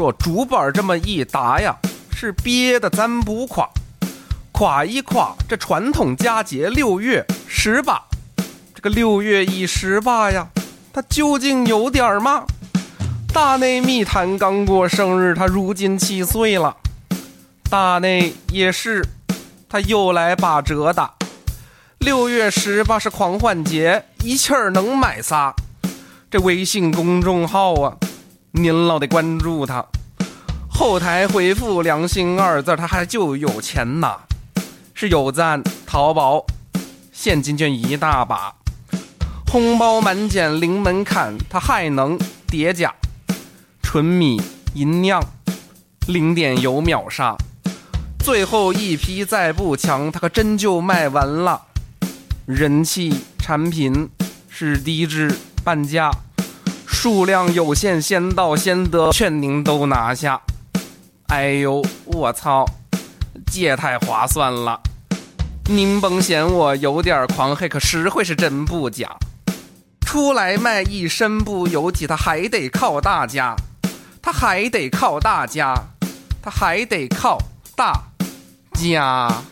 说竹板这么一打呀，是憋的咱不垮，垮一垮这传统佳节六月十八，这个六月一十八呀，它究竟有点儿嘛？大内密探刚过生日，他如今七岁了。大内也是，他又来把折打。六月十八是狂欢节，一气儿能买仨。这微信公众号啊，您老得关注他。后台回复“良心”二字，他还就有钱呐。是有赞淘宝，现金券一大把，红包满减零门槛，他还能叠加。纯米银酿，零点油秒杀，最后一批再不抢，它可真就卖完了。人气产品是低至半价，数量有限，先到先得，劝您都拿下。哎呦，我操，这太划算了！您甭嫌我有点狂黑，可实惠是真不假。出来卖艺身不由己，他还得靠大家。他还得靠大家，他还得靠大家。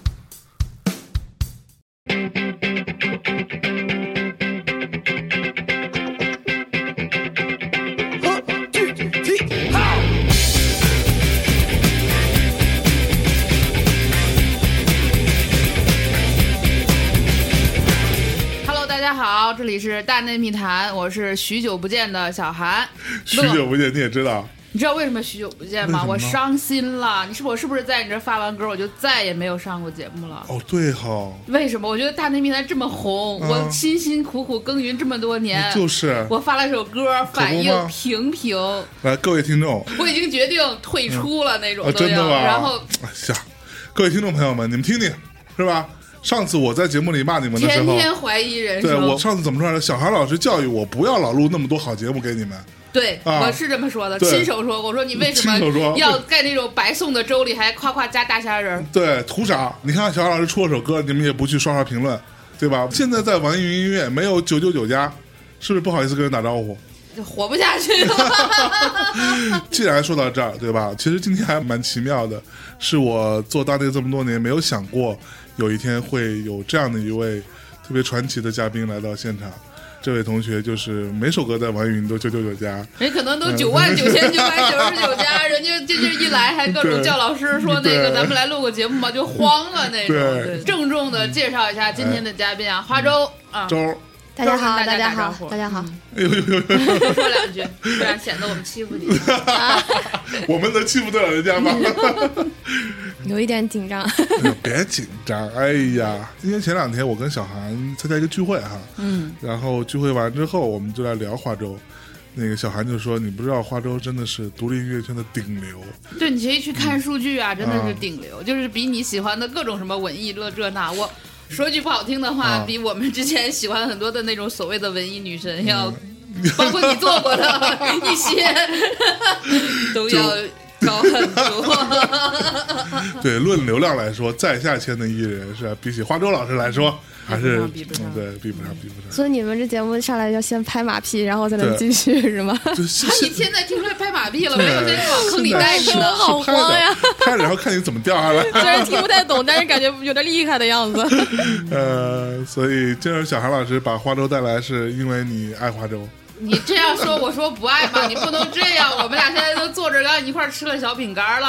好，这里是大内密谈，我是许久不见的小韩。许久不见，你也知道，你知道为什么许久不见吗？我伤心了。你是不是我是不是在你这发完歌，我就再也没有上过节目了？哦，对哈，为什么？我觉得大内密谈这么红，嗯我辛辛苦苦耕耘这么多年，就是我发了首歌，反应平平，来各位听众，我已经决定退出了那种。真的吗？然后哎呀，各位听众朋友们，你们听听，是吧？上次我在节目里骂你们的时天候，天怀疑人生。对我上次怎么说来着？小韩老师教育我不要老录那么多好节目给你们，对，啊我是这么说的，亲手说。我说你为什么要在那种白送的粥里还夸夸加大虾仁儿？对，图啥？你看小韩老师出了首歌，你们也不去刷刷评论，对吧？现在在网易云音乐没有九九九加，是不是不好意思跟人打招呼？就活不下去了。既然说到这儿，对吧？其实今天还蛮奇妙的，是我做大内这么多年，没有想过有一天会有这样的一位特别传奇的嘉宾来到现场。这位同学就是每首歌在网易云都九九九加，人可能都九万九千九百九十九加，人家这这一来还各种叫老师说那个咱们来录个节目吧，就慌了那种。郑重的介绍一下今天的嘉宾啊，花粥。啊，周儿，大家好，大家好，大家好。哎呦呦呦呦，多说两句，不然显得我们欺负你。我们能欺负得了人家吗？有一点紧张。哎别紧张，哎呀，今天前两天我跟小韩参加一个聚会哈，嗯，然后聚会完之后，我们就来聊花粥。那个小韩就说：“你不知道花粥真的是独立音乐圈的顶流。对你可以去看数据啊，真的是嗯顶流，就是比你喜欢的各种什么文艺乐这那我。说句不好听的话，啊。比我们之前喜欢很多的那种所谓的文艺女嗯神要，包括你做过的 一些，都要高很多。对，论流量来说，在下签的艺人是？比起花粥老师来说，还是比不上嗯对比不上，比不上。所以你们这节目上来要先拍马屁，然后才能对继续是吗？就是啊，你现在听出来拍马屁了，没有先往坑里对带你呢。好慌呀！然后看你怎么掉下来。虽然听不太懂，但是感觉有点厉害的样子。呃，所以今儿小韩老师把花粥带来，是因为你爱花粥。你这样说，我说不爱吗，你不能这样。我们俩现在都坐着，刚一块儿吃了小饼干了。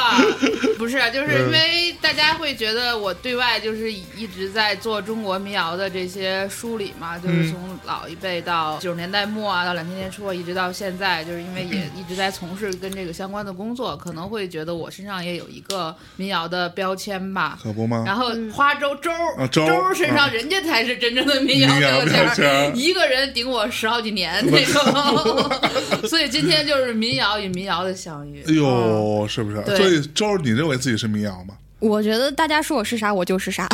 不是，就是因为大家会觉得我对外就是一直在做中国民谣的这些梳理嘛，就是从老一辈到九十年代末啊，到两千年初，一直到现在，就是因为也一直在从事跟这个相关的工作，可能会觉得我身上也有一个民谣的标签吧。可不吗？然后花粥粥啊粥粥身上啊人家才是真正的民谣标签一个人顶我十好几年那种。所以今天就是民谣与民谣的相遇。哎呦，是不是？所以周儿，你认为自己是民谣吗？我觉得大家说我是啥，我就是啥。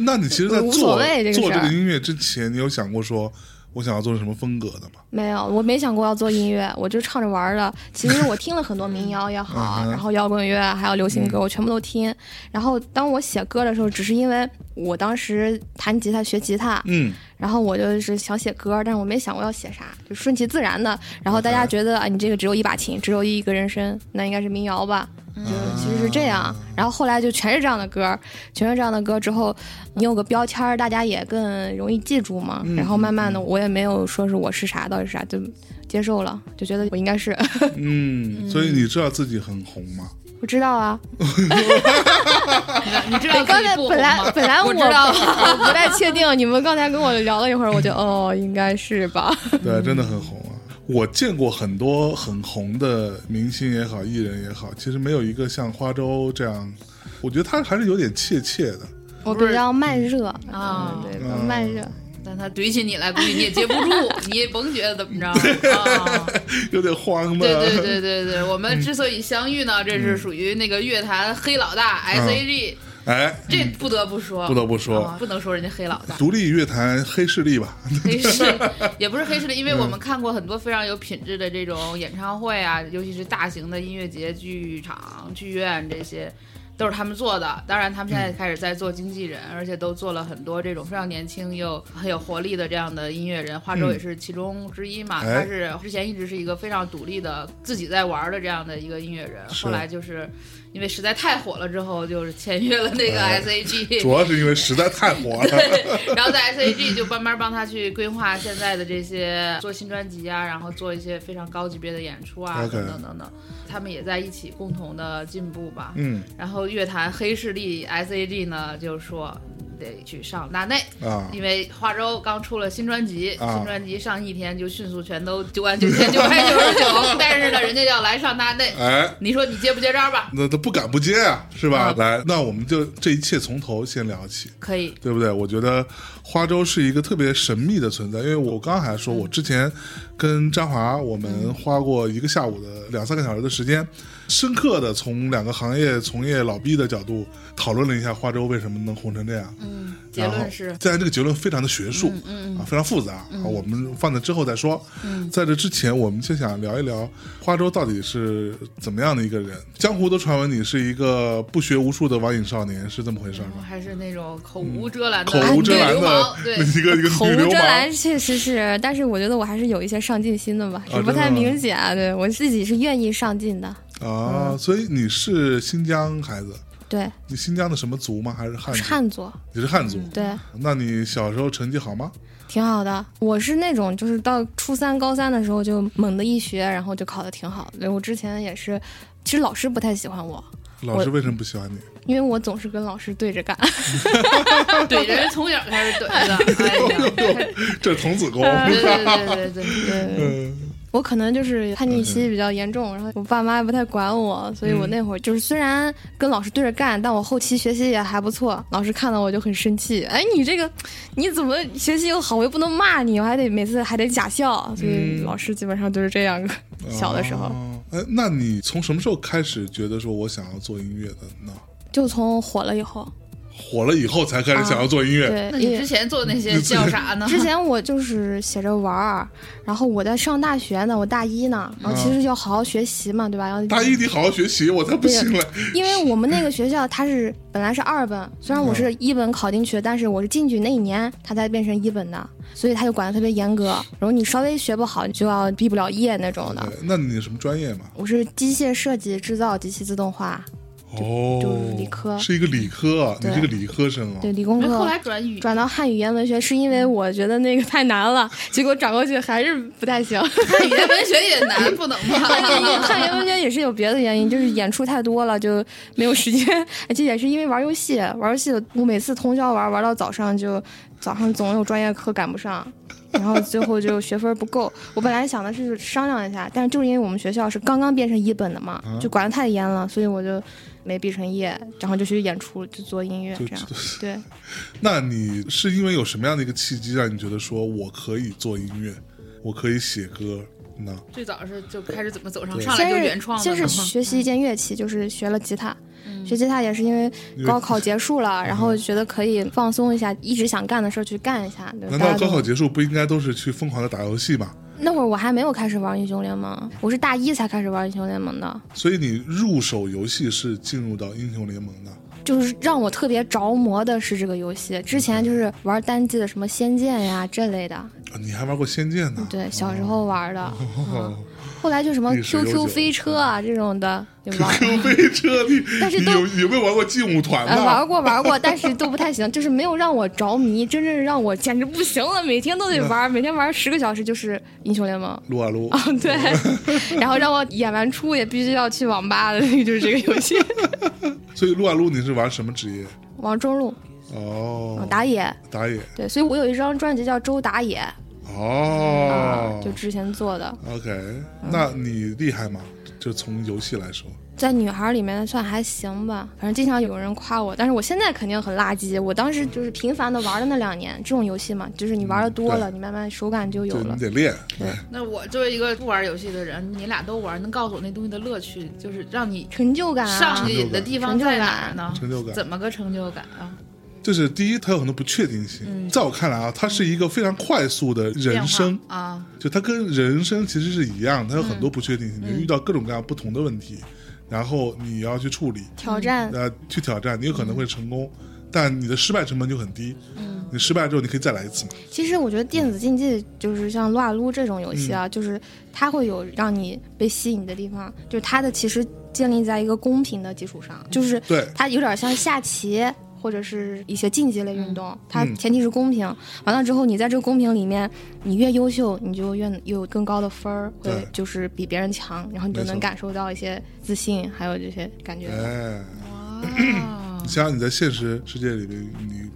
那你其实，在无所做谓这个做这个音乐之前，你有想过说我想要做成什么风格的吗？没有，我没想过要做音乐，我就唱着玩儿的。其实我听了很多民谣也好，然后摇滚乐还有流行歌，我全部都听。然后当我写歌的时候，只是因为我当时弹吉他学吉他，嗯，然后我就是想写歌，但是我没想过要写啥，就顺其自然的。然后大家觉得啊，你这个只有一把琴，只有一个人声，那应该是民谣吧？就其实是这样。然后后来就全是这样的歌，全是这样的歌之后，你有个标签，大家也更容易记住嘛。嗯然后慢慢的，我也没有说是我是啥到底是啥，就接受了，就觉得我应该是。嗯，所以你知道自己很红吗？我知道啊，你知道刚才自己不本来本来我我知道我不太确定，你们刚才跟我聊了一会儿，我就哦，应该是吧。对，真的很红啊！我见过很多很红的明星也好，艺人也好，其实没有一个像花粥这样，我觉得他还是有点怯怯的。我比较慢热啊嗯对，嗯慢热。但他怼起你来，估计你也接不住，你也甭觉得怎么着啊。有点慌吧。对对对对对，我们之所以相遇呢，这是属于那个乐坛黑老大 S.A.G，哎，这不得不说，不得不说啊不能说人家黑老大。独立乐坛黑势力吧。黑势力 也不是黑势力，因为嗯我们看过很多非常有品质的这种演唱会啊，尤其是大型的音乐节、剧场、剧院这些。都是他们做的，当然他们现在开始在做经纪人，而且都做了很多这种非常年轻又很有活力的这样的音乐人。花粥嗯也是其中之一嘛，哎他是之前一直是一个非常独立的自己在玩的这样的一个音乐人，后来就是因为实在太火了之后，就是签约了那个哎 S.A.G，、主要是因为实在太火了。然后在 S.A.G 就慢慢帮他去规划现在的这些做新专辑啊，然后做一些非常高级别的演出啊等等等等，他们也在一起共同的进步吧。嗯然后乐坛黑势力 S.A.G 呢就说你得去上大内，啊，因为花粥刚出了新专辑，啊新专辑上一天就迅速全都九万九千九百九十九，但是呢人家要来上大内，哎，你说你接不接招吧？那都不敢不接啊，是吧？啊来，那我们就这一切从头先聊起。可以，对不对？我觉得花粥是一个特别神秘的存在，因为我刚刚还说，我之前跟张华我们花过一个下午的两三个小时的时间，深刻的从两个行业从业老毕的角度讨论了一下花粥为什么能红成这样。嗯，结论是，虽然这个结论非常的学术，嗯啊，非常复杂，啊，我们放在之后再说。嗯在这之前，我们就想聊一聊花粥到底是怎么样的一个人。江湖都传闻你是一个不学无术的网瘾少年，是这么回事吗？还是那种口无遮拦的口无遮拦的氓，对，一个一个口无遮拦，确实是，但是我觉得我还是有一些上进心的吧，啊只不太明显。啊对我自己是愿意上进的，啊，所以你是新疆孩子，对，你新疆的什么族吗？还是汉族？汉族，你是汉族。对，那你小时候成绩好吗？挺好的。我是那种就是到初三、高三的时候就猛的一学，然后就考的挺好的。我之前也是，其实老师不太喜欢我，老师为什么不喜欢你？因为我总是跟老师对着干。怼人从小开始怼的，这是童子功。对对对对对，对，嗯我可能就是叛逆期比较严重，然后我爸妈也不太管我，所以我那会儿就是虽然跟老师对着干，但我后期学习也还不错。老师看到我就很生气，哎，你这个你怎么学习又好，我又不能骂你，我还得每次还得假笑，所以嗯老师基本上都是这样。小的时候哦哎，那你从什么时候开始觉得说我想要做音乐的呢？就从火了以后，火了以后才开始想要做音乐。对，那你之前做那些叫啥呢？之前我就是写着玩儿，然后我在上大学呢，我大一呢，然后其实要好好学习嘛，对吧？要大一你好好学习，我才不信了。因为我们那个学校它是本来是二本，虽然我是一本考进去的，但是我是进去那一年它才变成一本的，所以他就管的特别严格。然后你稍微学不好，就要毕不了业那种的。那你什么专业嘛？我是机械设计、制造、及其自动化，哦，就是理科是一个理科啊，你对是个理科生啊。对理工科。后来转语，转到汉语言文学是因为我觉得那个太难了，结果转过去还是不太行。汉语言文学也难，不能吗？汉语言文学也是有别的原因，就是演出太多了，就没有时间。而且也是因为玩游戏，玩游戏我每次通宵玩，玩到早上就早上总有专业课赶不上，然后最后就学分不够。我本来想的是商量一下，但是就是因为我们学校是刚刚变成一本的嘛，啊就管得太严了，所以我就没毕成业，然后就去演出，就做音乐就这样。就 对，那你是因为有什么样的一个契机，让你觉得说我可以做音乐，我可以写歌呢？最早是就开始怎么走上对上来就先原创先是学习一件乐器，就是学了吉他，学吉他也是因为高考结束了，然后觉得可以放松一下，一直想干的事儿去干一下。难道高考结束不应该都是去疯狂的打游戏吗？那会儿我还没有开始玩英雄联盟，我是大一才开始玩英雄联盟的，所以你入手游戏是进入到英雄联盟的。就是让我特别着魔的是这个游戏。之前就是玩单机的什么仙剑呀这类的，啊你还玩过《仙剑》呢？对，小时候玩的。哦，后来就什么 QQ 飞车啊这种的。QQ 飞车，但是都有有没有玩过劲舞团呃，玩过玩过，但是都不太行，就是没有让我着迷，真正让我简直不行了，每天都得玩，每天玩十个小时就是英雄联盟。撸啊撸，啊，对，然后让我演完出也必须要去网吧的，就是这个游戏。所以撸啊撸你是玩什么职业？玩中路，哦。嗯，打野，打野。对，所以我有一张专辑叫《周打野》哦啊，，就之前做的，OK，那你厉害吗？就从游戏来说，在女孩里面算还行吧，反正经常有人夸我，但是我现在肯定很垃圾。我当时就是频繁的玩的那两年，这种游戏嘛，就是你玩的多了，你慢慢手感就有了你。得练。对那我作为一个不玩游戏的人，你俩都玩，能告诉我那东西的乐趣，就是让你成就感啊上，瘾的地方在哪呢？成就感怎么个成就感啊？就是第一，它有很多不确定性。嗯在我看来啊，它是一个非常快速的人生啊，就它跟人生其实是一样，它有很嗯多不确定性，你遇到各种各样不同的问题，然后你要去处理，挑战。呃，去挑战，你有可能会成功，但你的失败成本就很低。嗯，你失败之后，你可以再来一次嘛。其实我觉得电子竞技就是像撸啊撸这种游戏嗯啊，就是它会有让你被吸引的地方，就是它的其实建立在一个公平的基础上，就是对，它有点像下棋或者是一些竞技类运动，它嗯前提是公平。完了之后，你在这个公平里面，你越优秀，你就越有更高的分儿，会对就是比别人强，然后你就能感受到一些自信，还有这些感觉。哎，哇你想想你在现实世界里面，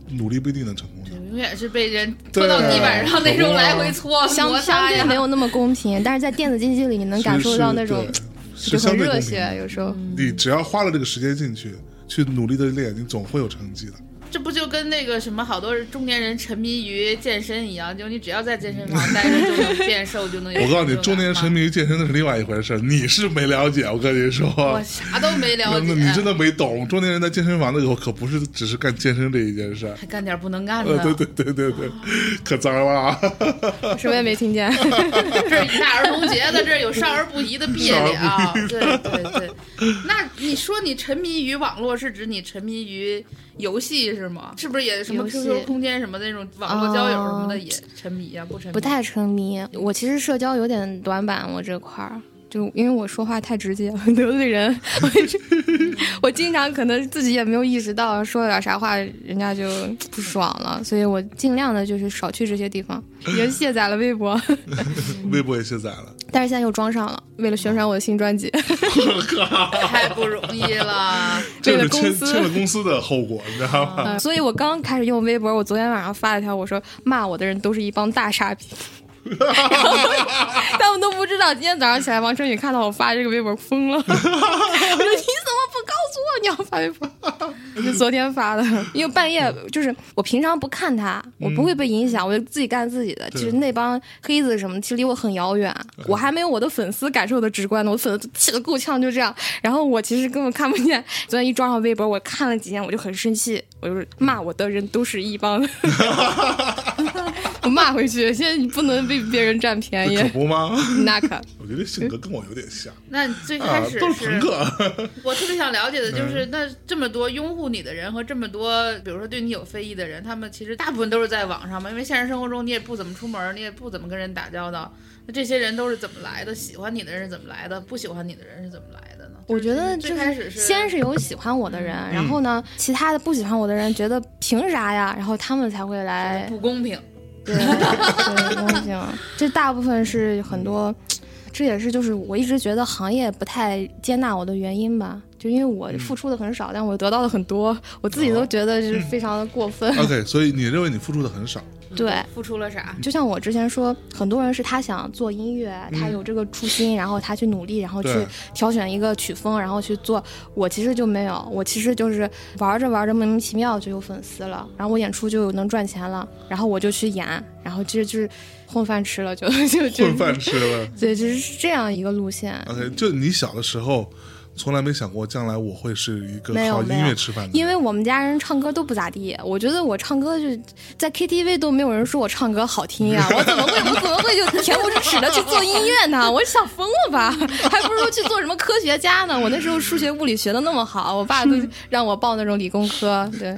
你努力不一定能成功的。永远是被人拖到地板上那种来回搓相摩擦呀相对没。有那么公平，但是在电子竞技里，你能感受到那种是就是很热。血，有时候。你只要花了这个时间进去，去努力的练，你总会有成绩的。这不就跟那个什么好多中年人沉迷于健身一样，就你只要在健身房待着就能变瘦，就能有。我告诉你，中年人沉迷，于健身那是另外一回事，你是没了解。我跟你说，我啥都没了解，那你真的没懂。中年人在健身房的时候，可不是只是干健身这一件事儿。还干点不能干呃，的。对对对对对，可脏了啊！什么也没听见。这是大儿童节的，这有少儿不宜的别的啊！对对对，那你说你沉迷于网络，是指你沉迷于游戏是吗？是不是也什么 QQ 空间什么那种网络交友什么的哦也沉迷啊、不沉迷？不太沉迷。我其实社交有点短板，我这块儿。就因为我说话太直接了，得罪人，我 我经常可能自己也没有意识到，说了点啥话，人家就不爽了，所以我尽量的就是少去这些地方。也卸载了微博，微博也卸载了，但是现在又装上了，为了宣传我的新专辑，太不容易了。这是签为了公司签了公司的后果，你知道吗？嗯所以我刚开始用微博，我昨天晚上发了条，我说骂我的人都是一帮大傻逼。他们都不知道，今天早上起来，王晨宇看到我发这个微博疯了。我说你怎么不告诉我你要发微博？我就昨天发的，因为半夜就是我平常不看他，我不会被影响，我就自己干自己的。其实那帮黑子什么，其实离我很遥远，我还没有我的粉丝感受的直观呢。我粉丝气得够呛，就这样。然后我其实根本看不见。昨天一装上微博，我看了几眼，我就很生气，我就是骂我的人都是一帮。我 骂回去，现在你不能被别人占便宜这可，不吗？那可 我觉得性格跟我有点像那最啊开，始都是朋克。我特别想了解的嗯就是，那这么多拥护你的人和这么多，比如说对你有非议的人，他们其实大部分都是在网上嘛，因为现实生活中你也不怎么出门，你也不怎么跟人打交道。那这些人都是怎么来的？喜欢你的人是怎么来的？不喜欢你的人是怎么来的呢？我觉得最开始是先是有喜欢我的人，嗯然后呢，其他的不喜欢我的人觉得凭啥呀？然后他们才会来不公平，对对公平。这大部分是很多，这也是就是我一直觉得行业不太接纳我的原因吧。就因为我付出的很少，但我得到的很多，我自己都觉得是非常的过分。OK，所以你认为你付出的很少？对，付出了啥？就像我之前说，很多人是他想做音乐，他有这个初心，然后他去努力，然后去挑选一个曲风，然后去做。我其实就没有，我其实就是玩着玩着莫名其妙就有粉丝了，然后我演出就能赚钱了，然后我就去演，然后其实就是混饭吃了，就就就混饭吃了。对，就是这样一个路线。OK，就你小的时候从来没想过将来我会是一个靠音乐吃饭的人。因为我们家人唱歌都不咋地，我觉得我唱歌就在 KTV 都没有人说我唱歌好听呀，我怎么会我怎么会就恬不知耻的去做音乐呢？我想疯了吧？还不如去做什么科学家呢？我那时候数学物理学的那么好，我爸都 让我报那种理工科，对。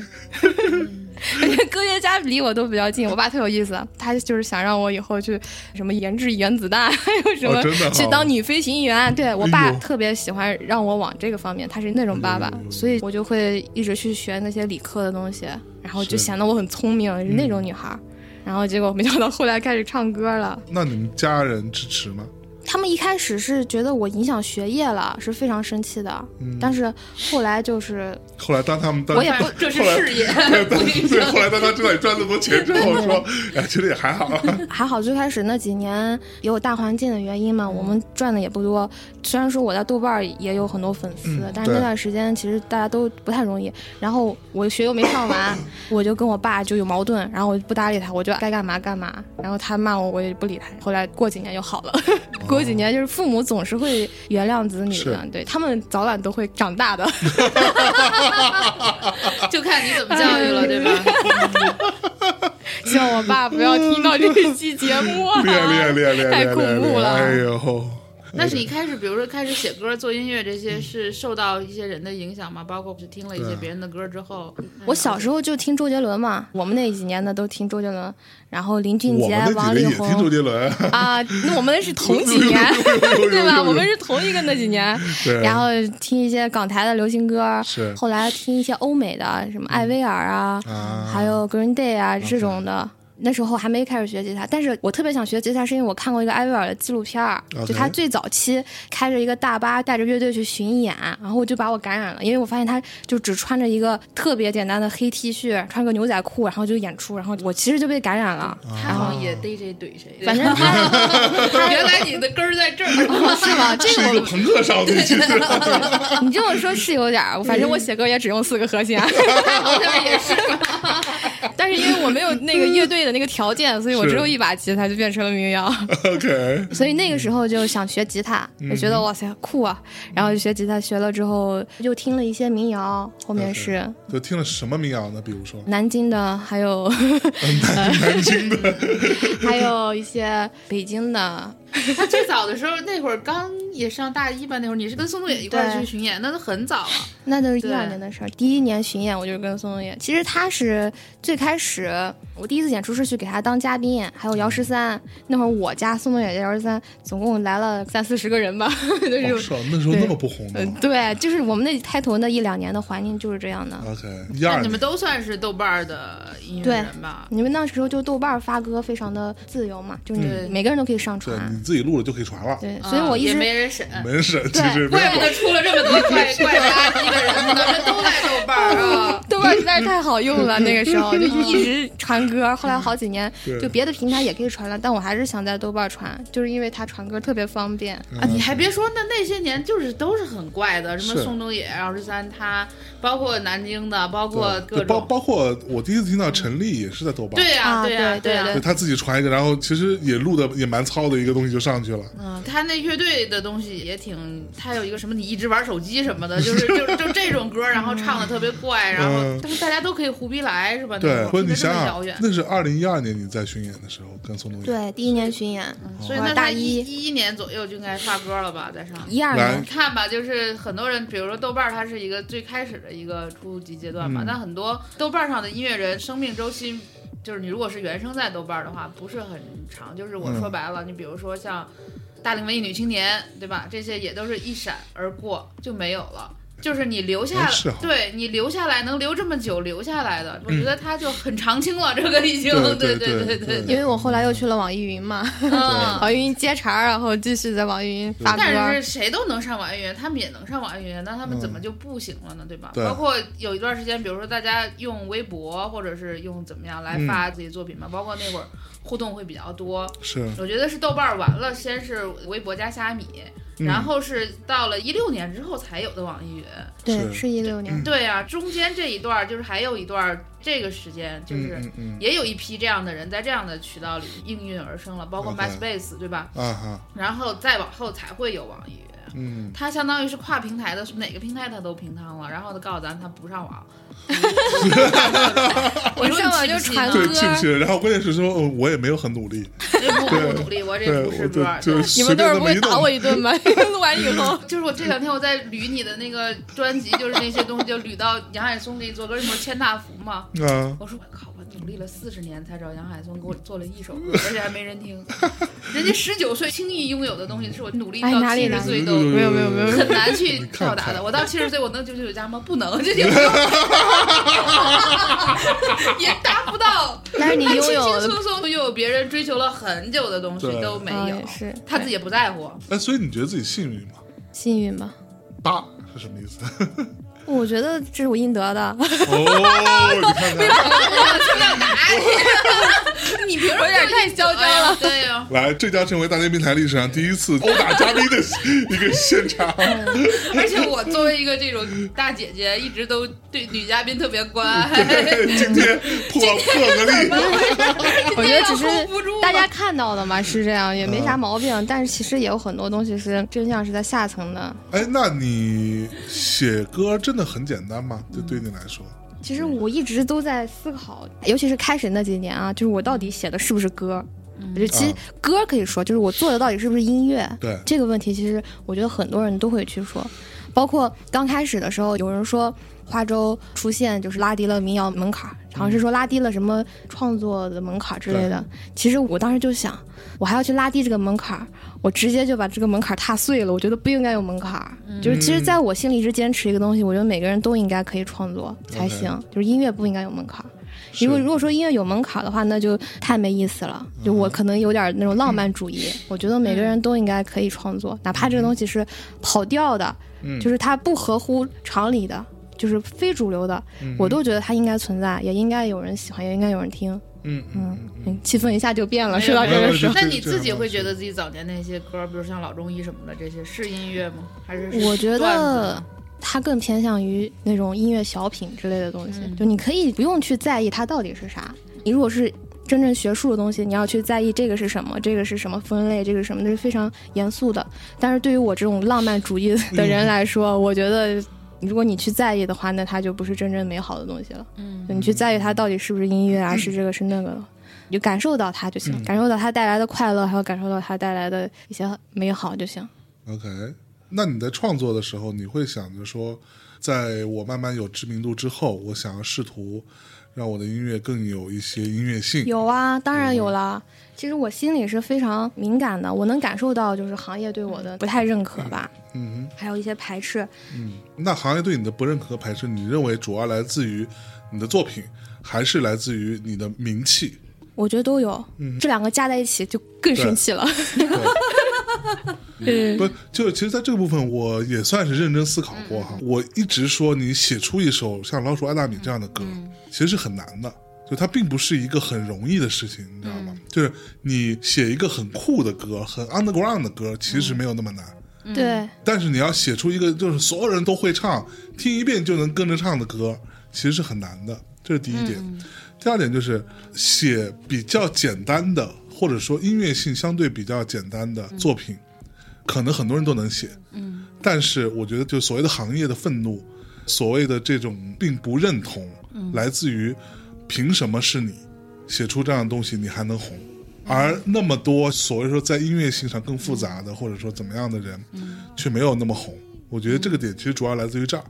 科学家离我都比较近，我爸特有意思，他就是想让我以后去什么研制原子弹，还 有什么哦去当女飞行员。对我爸特别喜欢让我往这个方面，他是那种爸爸所以我就会一直去学那些理科的东西，然后就显得我很聪明，是嗯那种女孩儿。然后结果没想到后来开始唱歌了，那你们家人支持吗？他们一开始是觉得我影响学业了，是非常生气的。嗯但是后来就是后来当他们当我也不这是事业，对对对，后来当他知道你赚那么多钱之后，说，哎，其实也还好。还好，最开始那几年也有大环境的原因嘛，我们赚的也不多。虽然说我在豆瓣也有很多粉丝，嗯但是那段时间其实大家都不太容易。然后我学又没上完，我就跟我爸就有矛盾，然后我就不搭理他，我就该干嘛干嘛。然后他骂我，我也不理他。后来过几年就好了，过几年就是父母总是会原谅子女的，对他们早晚都会长大的。就看你怎么教育了，对吧？希望我爸不要听到这期节目 啊，厉害厉害厉害厉害！太恐怖了。哎呦，那是你开始，比如说开始写歌、做音乐这些，是受到一些人的影响吗？包括是听了一些别人的歌之后，我小时候就听周杰伦嘛，我们那几年的都听周杰伦，然后林俊杰、王力那几年也听周宏杰伦，啊，那我们是同几年，对吧？我们是同一个那几年，然后听一些港台的流行歌，后来听一些欧美的，什么艾薇儿啊，啊，还有 Green Day 啊这种的。那时候还没开始学吉他，但是我特别想学吉他，是因为我看过一个艾薇儿的纪录片儿就他最早期开着一个大巴带着乐队去巡演，然后我就把我感染了，因为我发现他就只穿着一个特别简单的黑 T 恤，穿个牛仔裤，然后就演出，然后我其实就被感染了。他好像也逮谁怼谁。反正 他 原来你的根儿在这儿，是吗？这个朋克少女，你这么说是有点儿，反正我写歌也只用四个和弦，好像也是。但是因为我没有那个乐队的那个条件，所以我只有一把吉他就变成了民谣。OK，所以那个时候就想学吉他，我觉得哇塞酷啊，然后就学吉他，学了之后又听了一些民谣，后面是。就听了什么民谣呢？比如说？南京的，还有 南京的，还有一些北京的，他最早的时候，那会儿刚也上大一吧，那会儿你是跟宋冬野一块儿去巡演，那都很早啊。那都是一二年的事儿。第一年巡演我就是跟宋冬野，其实他是最开始我第一次演出是去给他当嘉宾，还有姚十三，那会儿我家宋冬野加姚十三总共来了三四十个人吧，就哦，是。是啊那时候那么不红对，就是我们那开头那一两年的环境就是这样的。OK，一那二你们都算是豆瓣儿的音乐人吧？你们那时候就豆瓣儿发歌非常的自由嘛，就是每个人都可以上对传。你自己录了就可以传了，对，啊所以我一也直没人审，没人审，其实怪不得出了这么多怪怪垃圾的人呢，这都在豆瓣儿啊。豆瓣实在是太好用了，那个时候就一直传歌。后来好几年就别的平台也可以传了，但我还是想在豆瓣传，就是因为它传歌特别方便。啊，你还别说，那那些年就是都是很怪的，什么宋冬野、姚十三，他包括南京的，包括对包各种。包包括我第一次听到陈粒也是在豆瓣，对呀，啊对呀，呀。对。对对他自己传一个，然后其实也录的也蛮糙的一个东西就上去了，嗯，他那乐队的东西也挺，他有一个什么你一直玩手机什么的，就是就就这种歌，然后唱的特别怪，然后嗯。但是大家都可以胡逼来是吧？那对，会儿或者你想想么遥远，，那是二零一二年你在巡演的时候跟宋冬野，对，第一年巡演，所以那他一一。一年左右就应该发歌了吧，在上。一二年。你看吧，就是很多人，比如说豆瓣儿，它是一个最开始的一个初级阶段嘛。嗯。但很多豆瓣上的音乐人生命周期，就是你如果是原生在豆瓣儿的话，不是很长。就是我嗯说白了，你比如说像大龄文艺女青年，对吧？这些也都是一闪而过就没有了。就是你留下对你留下来能留这么久留下来的，我觉得他就很长青了。这个已经，对对对对对因为我后来又去了网易云嘛，嗯。网易云接茬儿，然后继续在网易云发歌。但是谁都能上网易云，他们也能上网易云，那他们怎么就不行了呢？对吧？包括有一段时间，比如说大家用微博或者是用怎么样来发自己作品嘛，包括那会儿互动会比较多。是我觉得是豆瓣儿完了，先是微博加虾米，嗯然后是到了一六年之后才有的网易云。对，是是一六年。对啊、中间这一段儿就是还有一段儿这个时间，就是也有一批这样的人在这样的渠道里应运而生了，包括 MySpace 对吧？嗯啊哈，然后再往后才会有网易云。嗯，它相当于是跨平台的，哪个平台它都平摊了，然后他告诉咱他不上网。我说上网就传对，歌气不气人？然后关键是说，哦我也没有很努力，这不不努力，我这你随们都是不会打我一顿吗？录完以后，就是我这两天我在捋你的那个专辑，就是那些东西，就捋到杨海松给你做歌，什么千大福嘛。啊，我说我靠，我努力了四十年才找杨海松给我做了一首歌，而且还没人听。人家十九岁轻易拥有的东西，是我努力哎到七十岁都没有没有没有很难去到达的。我到七十岁，我能九九九加吗？不能，这也不用，也达不到。但是你他轻拥有轻轻松松拥有别人追求了很久的东西都没有是他自己也不在乎。哎，所以你觉得自己幸运吗？幸运吧。八是什么意思？我觉得这是我应得的。哦，你看看，你凭什么有点太嚣张了对呀，来，这将成为大内密谈历史上第一次殴打嘉宾的一个现场。而且我作为一个这种大姐姐，一直都对女嘉宾特别关爱。今天破破个例，我觉得只是大家看到的嘛，是这样，也没啥毛病。但是其实也有很多东西是真相是在下层的。哎，那你写歌真的很简单吗？对，对你来说，其实我一直都在思考，尤其是开始那几年啊，就是我到底写的是不是歌？我觉得其实啊。歌可以说，就是我做的到底是不是音乐？对。这个问题，其实我觉得很多人都会去说，包括刚开始的时候，有人说花粥出现就是拉低了民谣门槛儿，好像是说拉低了什么创作的门槛儿之类的。其实我当时就想，我还要去拉低这个门槛儿，我直接就把这个门槛儿踏碎了。我觉得不应该有门槛儿，就是其实在我心里一直坚持一个东西，我觉得每个人都应该可以创作才行，就是音乐不应该有门槛儿。如果如果说音乐有门槛儿的话，那就太没意思了。就我可能有点那种浪漫主义，我觉得每个人都应该可以创作，哪怕这个东西是跑调的，嗯就是它不合乎常理的，就是非主流的，我都觉得它应该存在，也应该有人喜欢，也应该有人听。嗯嗯气氛一下就变了，没有说到这个时候，那你自己会觉得自己早年那些歌，比如像老中医什么的，这些是音乐吗？还是是我觉得它更偏向于那种音乐小品之类的东西，嗯就你可以不用去在意它到底是啥。你如果是真正学术的东西，你要去在意这个是什么，这个是什么分类，这个是什么，那是非常严肃的。但是对于我这种浪漫主义的人来说，我觉得如果你去在意的话，那它就不是真正美好的东西了。嗯你去在意它到底是不是音乐啊，是这个是那个的，你就感受到它就行，感受到它带来的快乐，还有感受到它带来的一些美好就行。OK，那你在创作的时候，你会想着说，在我慢慢有知名度之后，我想要试图让我的音乐更有一些音乐性。有啊，当然有了。其实我心里是非常敏感的，我能感受到就是行业对我的不太认可吧，嗯还有一些排斥。嗯，那行业对你的不认可和排斥，你认为主要来自于你的作品，还是来自于你的名气？我觉得都有，这两个加在一起就更生气了。嗯，不，就其实，在这个部分，我也算是认真思考过哈。我一直说，你写出一首像《老鼠爱大米》这样的歌，其实是很难的。就它并不是一个很容易的事情，你知道吗？就是你写一个很酷的歌、很 underground 的歌，其实没有那么难。对，但是你要写出一个就是所有人都会唱、听一遍就能跟着唱的歌，其实是很难的。这是第一点。第二点就是写比较简单的，或者说音乐性相对比较简单的作品，可能很多人都能写。嗯，但是我觉得，就所谓的行业的愤怒，所谓的这种并不认同，来自于凭什么是你写出这样的东西，你还能红？而那么多所谓说在音乐性上更复杂的，或者说怎么样的人，却没有那么红。我觉得这个点其实主要来自于这儿。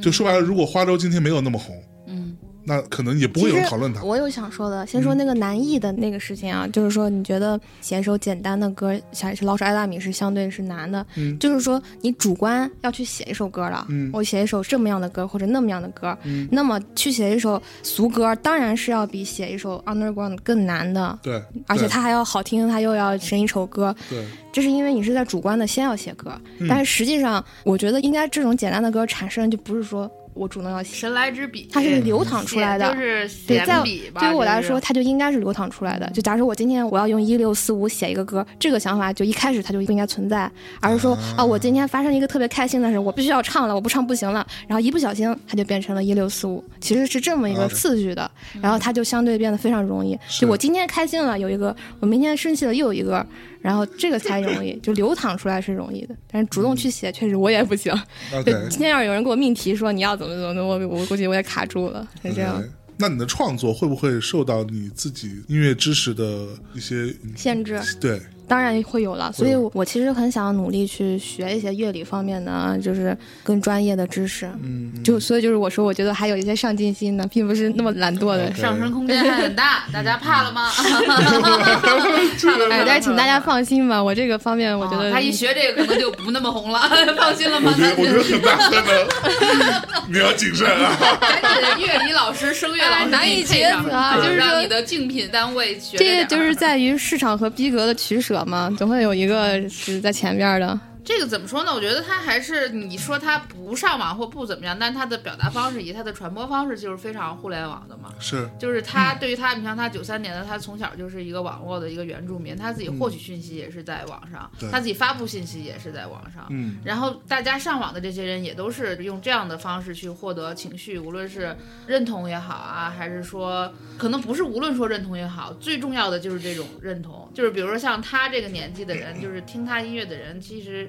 就说白了，如果花粥今天没有那么红，嗯，那可能也不会有人讨论它。我有想说的，先说那个难易的那个事情啊，就是说你觉得写一首简单的歌，像是老鼠爱大米是相对是难的，嗯。就是说你主观要去写一首歌了，嗯。我写一首这么样的歌或者那么样的歌，嗯。那么去写一首俗歌，当然是要比写一首 underground 更难的。对，而且它还要好听，它又要成一首歌，对。这是因为你是在主观的先要写歌，嗯。但是实际上，我觉得应该这种简单的歌产生就不是说我主动要写，神来之笔，它是流淌出来的。就是对，在笔吧。对于我来说，它就应该是流淌出来的。就假如说我今天我要用一六四五写一个歌，这个想法就一开始它就不应该存在，而是说啊，我今天发生一个特别开心的事，我必须要唱了，我不唱不行了。然后一不小心，它就变成了一六四五，其实是这么一个次序的。然后它就相对变得非常容易。就我今天开心了，有一个；我明天生气了，又有一个。然后这个才容易，就流淌出来是容易的。但是主动去写，确实我也不行。就今天要是有人给我命题说你要怎么怎么，我我估计我也卡住了，是这样。那你的创作会不会受到你自己音乐知识的一些限制。对？当然会有了，所以我我其实很想努力去学一些乐理方面的，就是更专业的知识。嗯，就所以就是我说，我觉得还有一些上进心的，并不是那么懒惰的。上升空间还很大，大家怕了吗？哎，但是请大家放心吧，我这个方面我觉得、哦他一学这个可能就不那么红了，放心了吗？我觉得我觉得很大可能，你要谨慎啊。赶紧乐理老师、声乐老师哎难以给你配上抉择啊就是说让你的竞品单位学这就是在于市场和逼格的取舍嘛，总会有一个是在前边的。这个怎么说呢？我觉得他还是你说他不上网或不怎么样，但他的表达方式以及他的传播方式就是非常互联网的嘛。是，就是他对于他，你像他九三年的，他从小就是一个网络的一个原住民，他自己获取讯息也是在网上，对他自己发布信息也是在网上。嗯然后大家上网的这些人也都是用这样的方式去获得情绪，无论是认同也好啊，还是说可能不是无论说认同也好，最重要的就是这种认同，就是比如说像他这个年纪的人，就是听他音乐的人，其实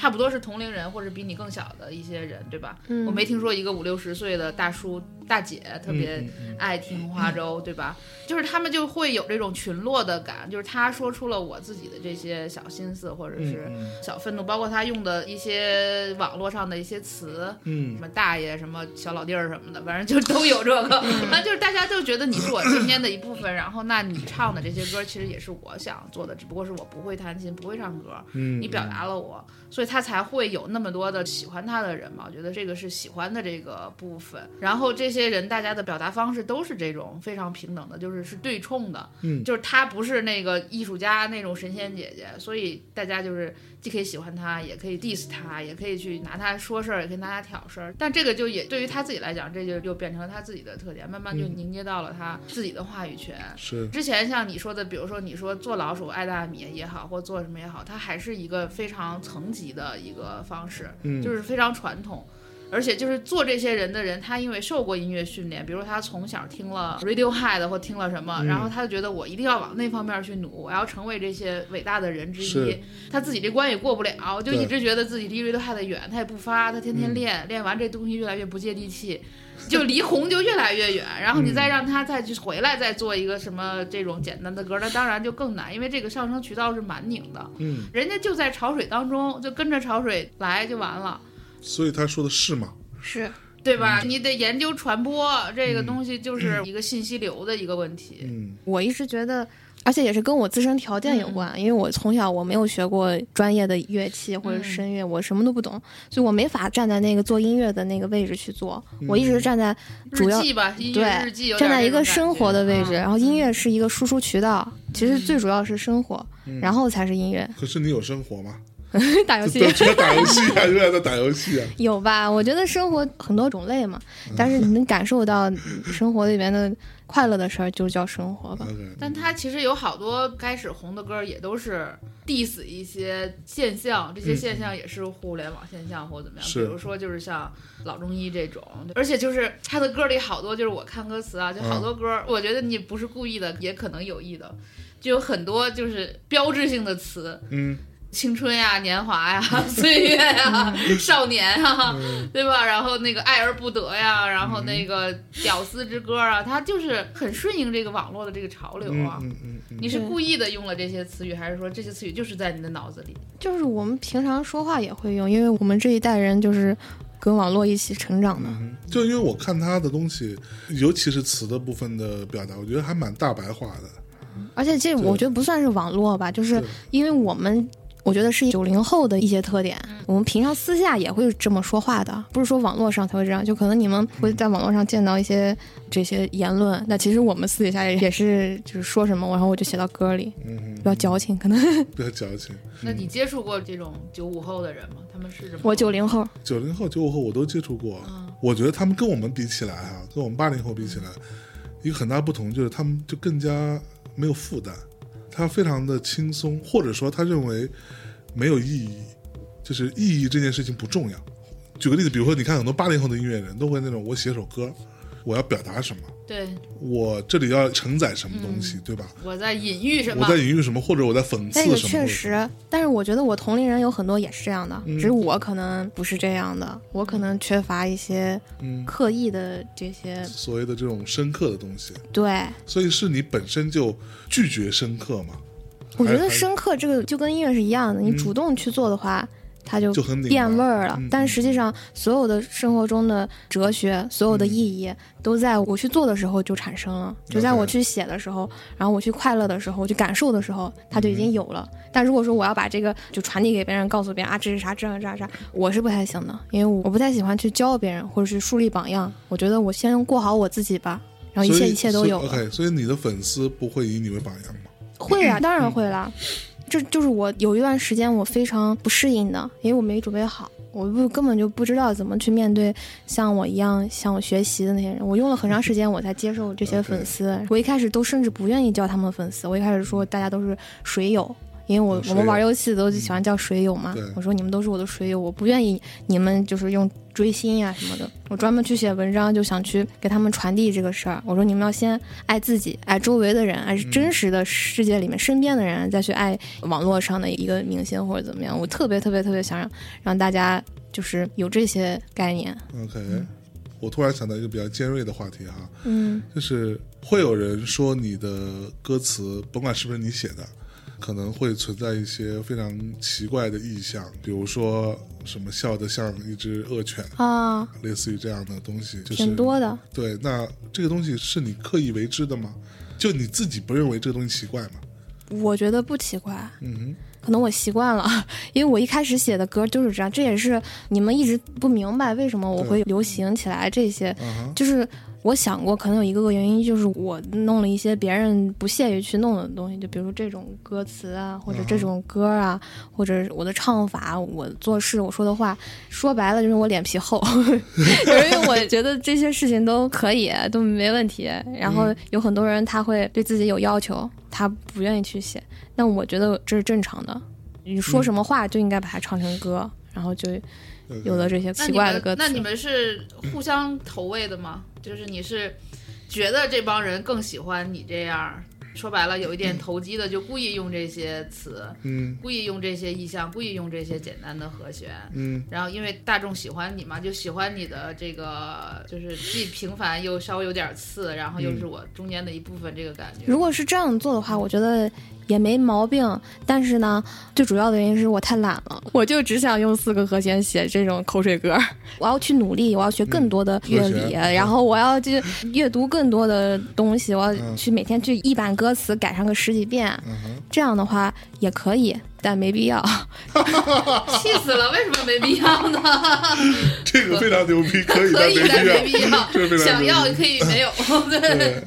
差不多是同龄人或者比你更小的一些人，对吧？嗯我没听说一个五六十岁的大叔大姐特别爱听花粥，对吧？就是他们就会有这种群落的感，就是他说出了我自己的这些小心思或者是嗯小愤怒，包括他用的一些网络上的一些词，嗯什么大爷、什么小老弟儿什么的，反正就都有这个。反正就是大家就觉得你是我今天的一部分，然后那你唱的这些歌其实也是我想做的，只不过是我不会弹琴，不会唱歌，嗯，你表达了我，所以他才会有那么多的喜欢他的人嘛。我觉得这个是喜欢的这个部分。然后这些人大家的表达方式都是这种非常平等的，就是是对冲的。嗯就是他不是那个艺术家那种神仙姐姐，所以大家就是既可以喜欢他，也可以 diss 他，也可以去拿他说事儿，也可以拿他挑事儿。但这个就也对于他自己来讲，这就又变成了他自己的特点，慢慢就嗯凝结到了他自己的话语权。是，之前像你说的，比如说你说做老鼠爱大米也好，或做什么也好，他还是一个非常层级的一个方式，嗯就是非常传统。而且就是做这些人的人，他因为受过音乐训练，比如他从小听了 Radiohead 或听了什么，嗯然后他就觉得我一定要往那方面去努，我要成为这些伟大的人之一。他自己这关也过不了，就一直觉得自己离 Radiohead 远，他也不发，他天天嗯练，练完这东西越来越不接地气。就离红就越来越远，然后你再让他再去回来再做一个什么这种简单的歌，那当然就更难，因为这个上升渠道是蛮拧的，嗯，人家就在潮水当中，就跟着潮水来就完了。所以他说的是吗？是对吧？你得研究传播这个东西，就是一个信息流的一个问题。嗯我一直觉得，而且也是跟我自身条件有关，因为我从小我没有学过专业的乐器或者声乐，我什么都不懂，所以我没法站在那个做音乐的那个位置去做。我一直站在主要日记吧，对日记站在一个生活的位置，然后音乐是一个输出渠道，其实最主要是生活，嗯然后才是音乐。可是你有生活吗？打游戏对，除了打游戏啊，永远在打游戏啊。有吧？我觉得生活很多种类嘛，但是你能感受到生活里面的快乐的事儿，就叫生活吧。但他其实有好多开始红的歌，也都是 diss 一些现象，这些现象也是互联网现象或怎么样。比如说，就是像老中医这种，而且就是他的歌里好多，就是我看歌词啊，就好多歌，我觉得你不是故意的，也可能有意的，就有很多就是标志性的词，嗯，青春呀、年华呀、岁月呀、少年呀，对吧？然后那个爱而不得呀，然后那个屌丝之歌啊，他就是很顺应这个网络的这个潮流嗯啊。嗯嗯嗯，你是故意的用了这些词语，还是说这些词语就是在你的脑子里？就是我们平常说话也会用，因为我们这一代人就是跟网络一起成长的。嗯就因为我看他的东西，尤其是词的部分的表达，我觉得还蛮大白话的。而且这我觉得不算是网络吧，就是因为我们。我觉得是九零后的一些特点，嗯我们平常私下也会这么说话的，不是说网络上才会这样。就可能你们会在网络上见到一些这些言论，那其实我们私底下也也是就是说什么，然后我就写到歌里，嗯比较矫情。可能，比较矫情。那你接触过这种九五后的人吗？他们是什么？我九零后，九零后、九五后我都接触过，嗯我觉得他们跟我们比起来啊，跟我们八零后比起来，一个很大不同就是他们就更加没有负担，他非常的轻松，或者说他认为没有意义，就是意义这件事情不重要。举个例子，比如说你看很多八零后的音乐人都会那种我写首歌，我要表达什么，对，我这里要承载什么东西，对吧？我在隐喻什么我在？隐喻什么，或者我在讽刺这个什么？确实，但是我觉得我同龄人有很多也是这样的，嗯只是我可能不是这样的，我可能缺乏一些嗯，刻意的这些所谓的这种深刻的东西，对。所以是你本身就拒绝深刻嘛？我觉得深刻这个就跟音乐是一样的，你嗯主动去做的话，它就变味儿了。嗯但实际上，所有的生活中的哲学，所有的意义，都在我去做的时候就产生了。就在我去写的时候，然后我去快乐的时候，我去感受的时候，它就已嗯经有了。但如果说我要把这个就传递给别人，告诉别人啊这是啥，这样这样啥，我是不太行的，因为我不太喜欢去教别人或者是树立榜样。我觉得我先过好我自己吧，然后一切一切都有了。所以 OK，所以你的粉丝不会以你为榜样吗？会啊，当然会啦。这就是我有一段时间我非常不适应的，因为我没准备好，我不根本就不知道怎么去面对像我一样向我学习的那些人。我用了很长时间我才接受这些 粉丝。我一开始都甚至不愿意叫他们粉丝，我一开始说大家都是水友。因为我我们玩游戏都喜欢叫水友嘛对，我说你们都是我的水友，我不愿意你们就是用追星呀、什么的。我专门去写文章，就想去给他们传递这个事儿。我说你们要先爱自己，爱周围的人，爱真实的世界里面身边的人，再去爱网络上的一个明星或者怎么样。我特别特别特别想让让大家就是有这些概念。OK，、我突然想到一个比较尖锐的话题哈，嗯就是会有人说你的歌词，甭管是不是你写的，可能会存在一些非常奇怪的意象，比如说什么笑得像一只恶犬，啊，类似于这样的东西，就是挺多的。对，那这个东西是你刻意为之的吗？就你自己不认为这个东西奇怪吗？我觉得不奇怪，嗯可能我习惯了，因为我一开始写的歌就是这样，这也是你们一直不明白为什么我会流行起来这些，就是我想过，可能有一个个原因，就是我弄了一些别人不屑于去弄的东西，就比如说这种歌词啊，或者这种歌啊，或者我的唱法，我做事，我说的话，说白了就是我脸皮厚，因为我觉得这些事情都可以，都没问题。然后有很多人他会对自己有要求，他不愿意去写，但我觉得这是正常的。你说什么话就应该把它唱成歌，然后就有了这些奇怪的歌词。那你们是互相投喂的吗？就是你是觉得这帮人更喜欢你这样，说白了有一点投机的，就故意用这些词，嗯故意用这些意象，故意用这些简单的和弦。嗯然后因为大众喜欢你嘛，就喜欢你的这个，就是既平凡又稍微有点刺，然后又是我中间的一部分这个感觉。如果是这样做的话，我觉得也没毛病。但是呢，最主要的原因是我太懒了，我就只想用四个和弦写这种口水歌。我要去努力，我要学更多的乐理，然后我要去阅读更多的东西，我要嗯去每天去一版歌词改上个十几遍。嗯，这样的话也可以，但没必要。气死了，为什么没必要呢？这个非常牛逼，可以，可以，但但没必要想要可以没有，对。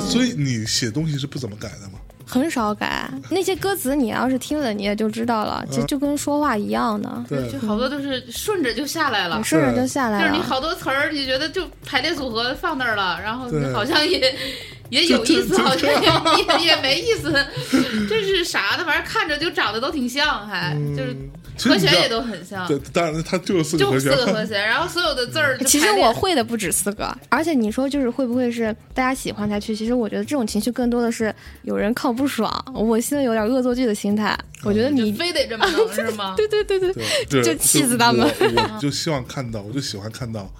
所以你写东西是不怎么改的吗？很少改。那些歌词，你要是听了你也就知道了，就就跟说话一样的，对。就，好多都是顺着就下来了。顺着就下来了。就是你好多词儿，你觉得就排列组合放那儿了，然后对。好像也也有意思，好像也也也没意思，这是啥的？反正看着就长得都挺像，还就是和弦也都很像，对，当然它就有四个就四和弦，个和弦，然后所有的字儿其实我会的不止四个，而且你说就是会不会是大家喜欢才去？其实我觉得这种情绪更多的是有人看我不爽，我现在有点恶作剧的心态。我觉得你就非得这么弄 是吗？对对对对，对，就气死他们我 我就希望看到，我就喜欢看到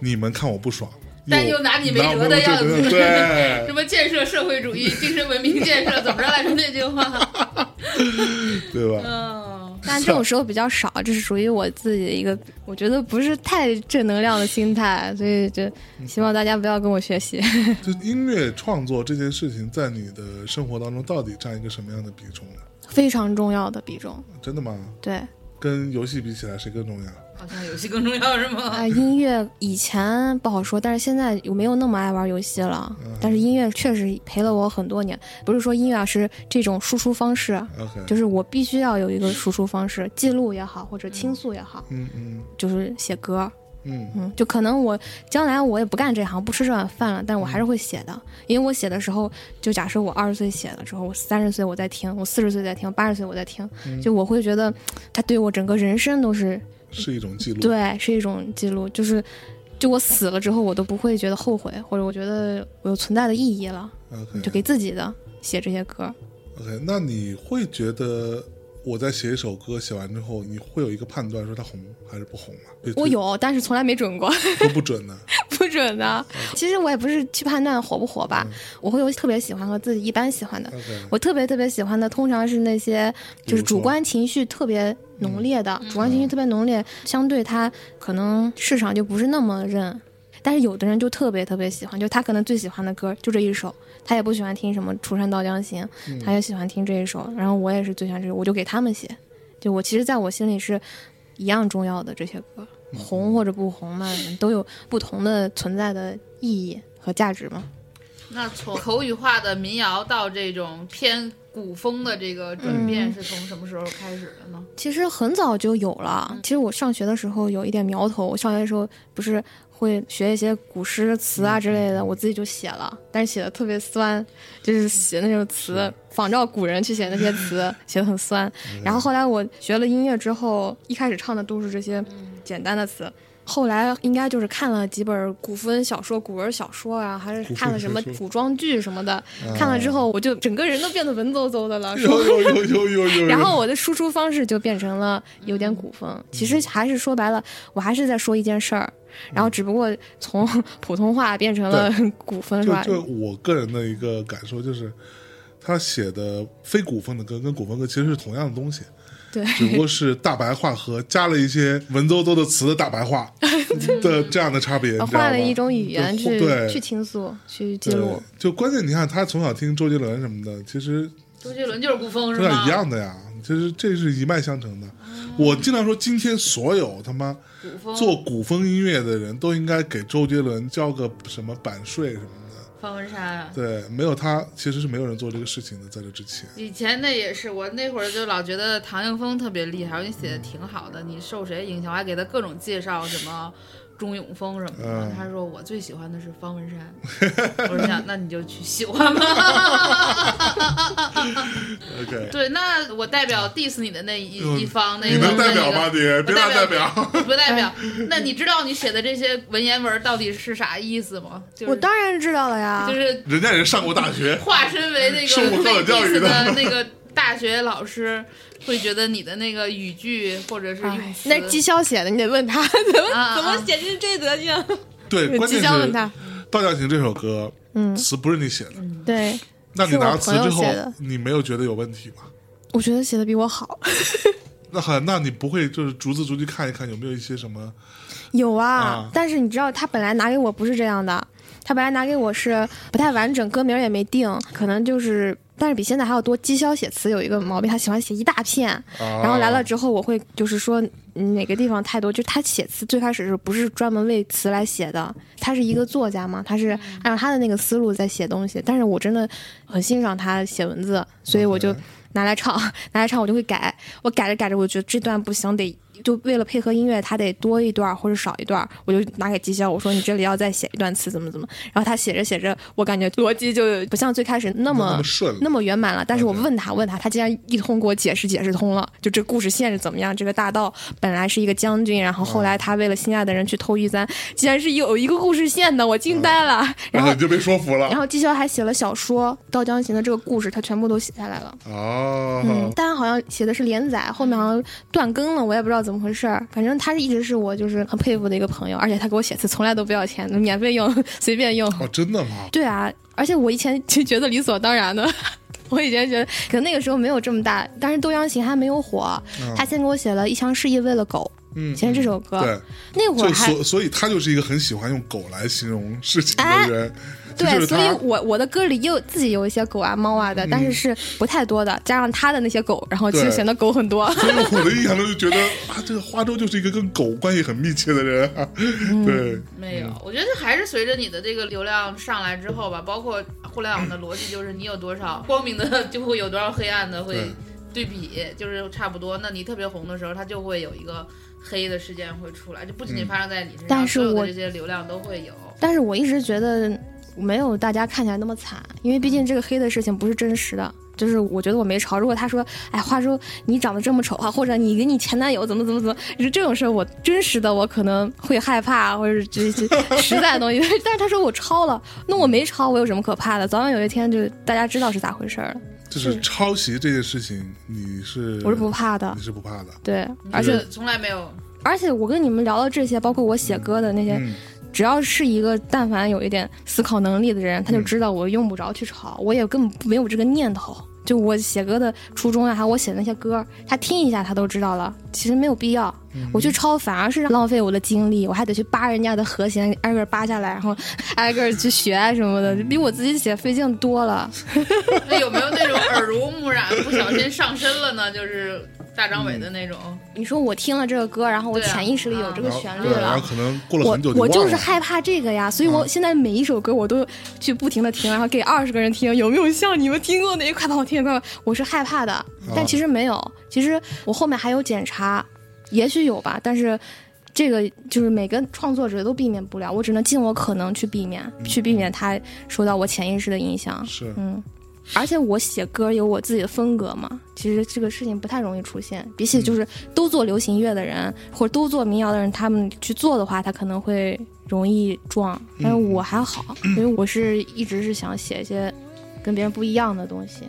你们看我不爽，但又拿你没辙的样子对 什，么建设社会主义、精神文明建设，怎么着来着那句话？对吧？嗯，但这种时候比较少，这是属于我自己的一个，我觉得不是太正能量的心态，所以就希望大家不要跟我学习。就音乐创作这件事情，在你的生活当中到底占一个什么样的比重呢？非常重要的比重，真的吗？对，跟游戏比起来，谁更重要？好像游戏更重要是吗？啊，音乐以前不好说，但是现在我没有那么爱玩游戏了。但是音乐确实陪了我很多年，不是说音乐啊，是这种输出方式就是我必须要有一个输出方式，记录也好，或者倾诉也好，嗯嗯就是写歌。嗯嗯，就可能我将来我也不干这行，不吃这碗饭了，但是我还是会写的，因为我写的时候，就假设我二十岁写了之后，我三十岁我在听，我四十岁在听，八十岁我在听，就我会觉得它对我整个人生都是是一种记录。对，是一种记录，就是就我死了之后，我都不会觉得后悔，或者我觉得我有存在的意义了，OK 就给自己的写这些歌。OK，那你会觉得我在写一首歌写完之后，你会有一个判断说它红还是不红吗？对我有，但是从来没准过，都不准的。不准的。其实我也不是去判断火不火吧，我会有特别喜欢和自己一般喜欢的。我特别特别喜欢的，通常是那些就是主观情绪特别浓烈的，主观情绪特别浓烈，相对他可能市场就不是那么认。但是有的人就特别特别喜欢，就他可能最喜欢的歌就这一首，他也不喜欢听什么《出山到江行》，他也喜欢听这一首。然后我也是最喜欢这首，我就给他们写。就我其实在我心里是一样重要的这些歌，红或者不红嘛，都有不同的存在的意义和价值嘛。那从口语化的民谣到这种偏古风的这个转变，是从什么时候开始的呢？其实很早就有了。其实我上学的时候有一点苗头，我上学的时候不是会学一些古诗词啊之类的，我自己就写了，但是写的特别酸，就是写那种词，仿照古人去写那些词，写的很酸。然后后来我学了音乐之后，一开始唱的都是这些简单的词。后来应该就是看了几本古风小说、古文小说啊，还是看了什么古装剧什么的。看了之后，我就整个人都变得文绉绉的了，有有有有有有。然后我的输出方式就变成了有点古风，其实还是说白了，我还是在说一件事儿，然后只不过从 普通话变成了 古风，是吧？就就我个人的一个感受就是，他写的非古风的歌跟古风歌其实是同样的东西，对，只不过是大白话和加了一些文绉绉的词的大白话 的这样的差别，换了一种语言去对去倾诉、去记录。，就关键你看他从小听周杰伦什么的，其实周杰伦就是古风是吗？有点一样的呀，其实这是一脉相承的。我经常说，今天所有他妈古做古风音乐的人都应该给周杰伦交个什么版税什么的。方文山啊。对，没有他其实是没有人做这个事情的，在这之前。以前那也是，我那会儿就老觉得唐映枫特别厉害，我说你写的挺好的，你受谁影响？我还给他各种介绍什么钟永峰什么的。嗯他说我最喜欢的是方文山，我说想那你就去喜欢吧。OK，对，那我代表 diss 你的那一、嗯一方，那你个能代表吗？那个你别当代表。不代表。那你知道你写的这些文言文到底是啥意思吗？就是、我当然知道了呀，就是人家也上过大学，化身为那受过个被高等教育的那个大学老师，会觉得你的那个语句或者是用哎，词，那是绩效写的，你得问他 怎么、怎么写进这德行。对，关绩键是《问他，道教行》这首歌嗯，词不是你写的，对，那你拿词之后写的，你没有觉得有问题吗？我觉得写的比我好。那好，那你不会就是逐字逐句看一看有没有一些什么？有啊，啊。但是你知道他本来拿给我不是这样的，他本来拿给我是不太完整，歌名也没定，可能就是，但是比现在还要多。绩效写词有一个毛病，他喜欢写一大片，然然后来了之后，我会就是说嗯哪个地方太多，就是他写词最开始是不是专门为词来写的？他是一个作家嘛，他是按照他的那个思路在写东西。但是我真的很欣赏他写文字，所以我就拿来唱，拿来唱我就会改。我改着改着，我觉得这段不行，得就为了配合音乐，他得多一段或者少一段，我就拿给绩效，我说你这里要再写一段词，怎么怎么。然后他写着写着，我感觉逻辑就不像最开始那那么那么圆满了。但是我问他问他，他竟然一通给我解释解释通了，就这故事线是怎么样。这个大盗本来是一个将军，然后后来他为了心爱的人去偷玉簪，竟然是有一个故事线的，我惊呆了。然后你 就被说服了然。后绩效还写了小说《刀江行》的这个故事，他全部都写下来了。哦，嗯，但好像写的是连载，后面好像断更了，我也不知道怎么回事儿。反正他是一直是我就是很佩服的一个朋友，而且他给我写字从来都不要钱，免费用，随便用。哦，真的吗？对啊，而且我以前就觉得理所当然的。我以前觉得，可能那个时候没有这么大，但是《斗阳行》还没有火，他先给我写了一腔示意为了狗，嗯，写这首歌，对，那会儿所所以他就是一个很喜欢用狗来形容事情哎的人，对，所以。我我的歌里也有自己有一些狗啊猫啊的，但是是不太多的，加上他的那些狗，然后就对显得狗很多。所以我的印象中就觉得啊，这个花粥就是一个跟狗关系很密切的人啊。嗯对，没有，我觉得还是随着你的这个流量上来之后吧，包括互联网的逻辑，就是你有多少光明的，就会有多少黑暗的，会对比，就是差不多。那你特别红的时候，它就会有一个黑的事件会出来，就不仅仅发生在你身上，但是我所有的这些流量都会有。但是我一直觉得没有大家看起来那么惨，因为毕竟这个黑的事情不是真实的，就是我觉得我没潮。如果他说，哎，话说你长得这么丑啊，或者你跟你前男友怎么怎么怎么，就这种事儿，我真实的我可能会害怕，或者是这些 实在的东西。但是他说我抄了，那我没抄，我有什么可怕的？早晚有一天，就是大家知道是咋回事儿了。就是抄袭这件事情，你是我是不怕的你，是不怕的，对，而且从来没有而且我跟你们聊到这些，包括我写歌的那些，嗯只要是一个但凡有一点思考能力的人，他就嗯知道我用不着去抄，我也根本没有这个念头。就我写歌的初衷啊，还有我写的那些歌，他听一下他都知道了，其实没有必要。嗯我去抄反而是浪费我的精力，我还得去扒人家的和弦，挨个扒下来，然后挨个去学啊什么的，比我自己写费劲多了。那有没有那种耳濡目染、不小心上身了呢？就是大张伟的那种，你说我听了这个歌，然后我潜意识里有这个旋律对，然后了。可能过了我很久我就是害怕这个呀，所以我嗯。现在每一首歌我都去不停的听，然后给二十个人听，有没有像你们听过哪一块帮我听一快帮我？是害怕的，但其实没有，其实我后面还有检查，也许有吧，但是这个就是每个创作者都避免不了，我只能尽我可能去避免，去避免他受到我潜意识的影响。是。嗯，而且我写歌有我自己的风格嘛，其实这个事情不太容易出现。比起就是都做流行乐的人或者都做民谣的人，他们去做的话，他可能会容易撞。但是我还好，因为我是一直是想写一些跟别人不一样的东西。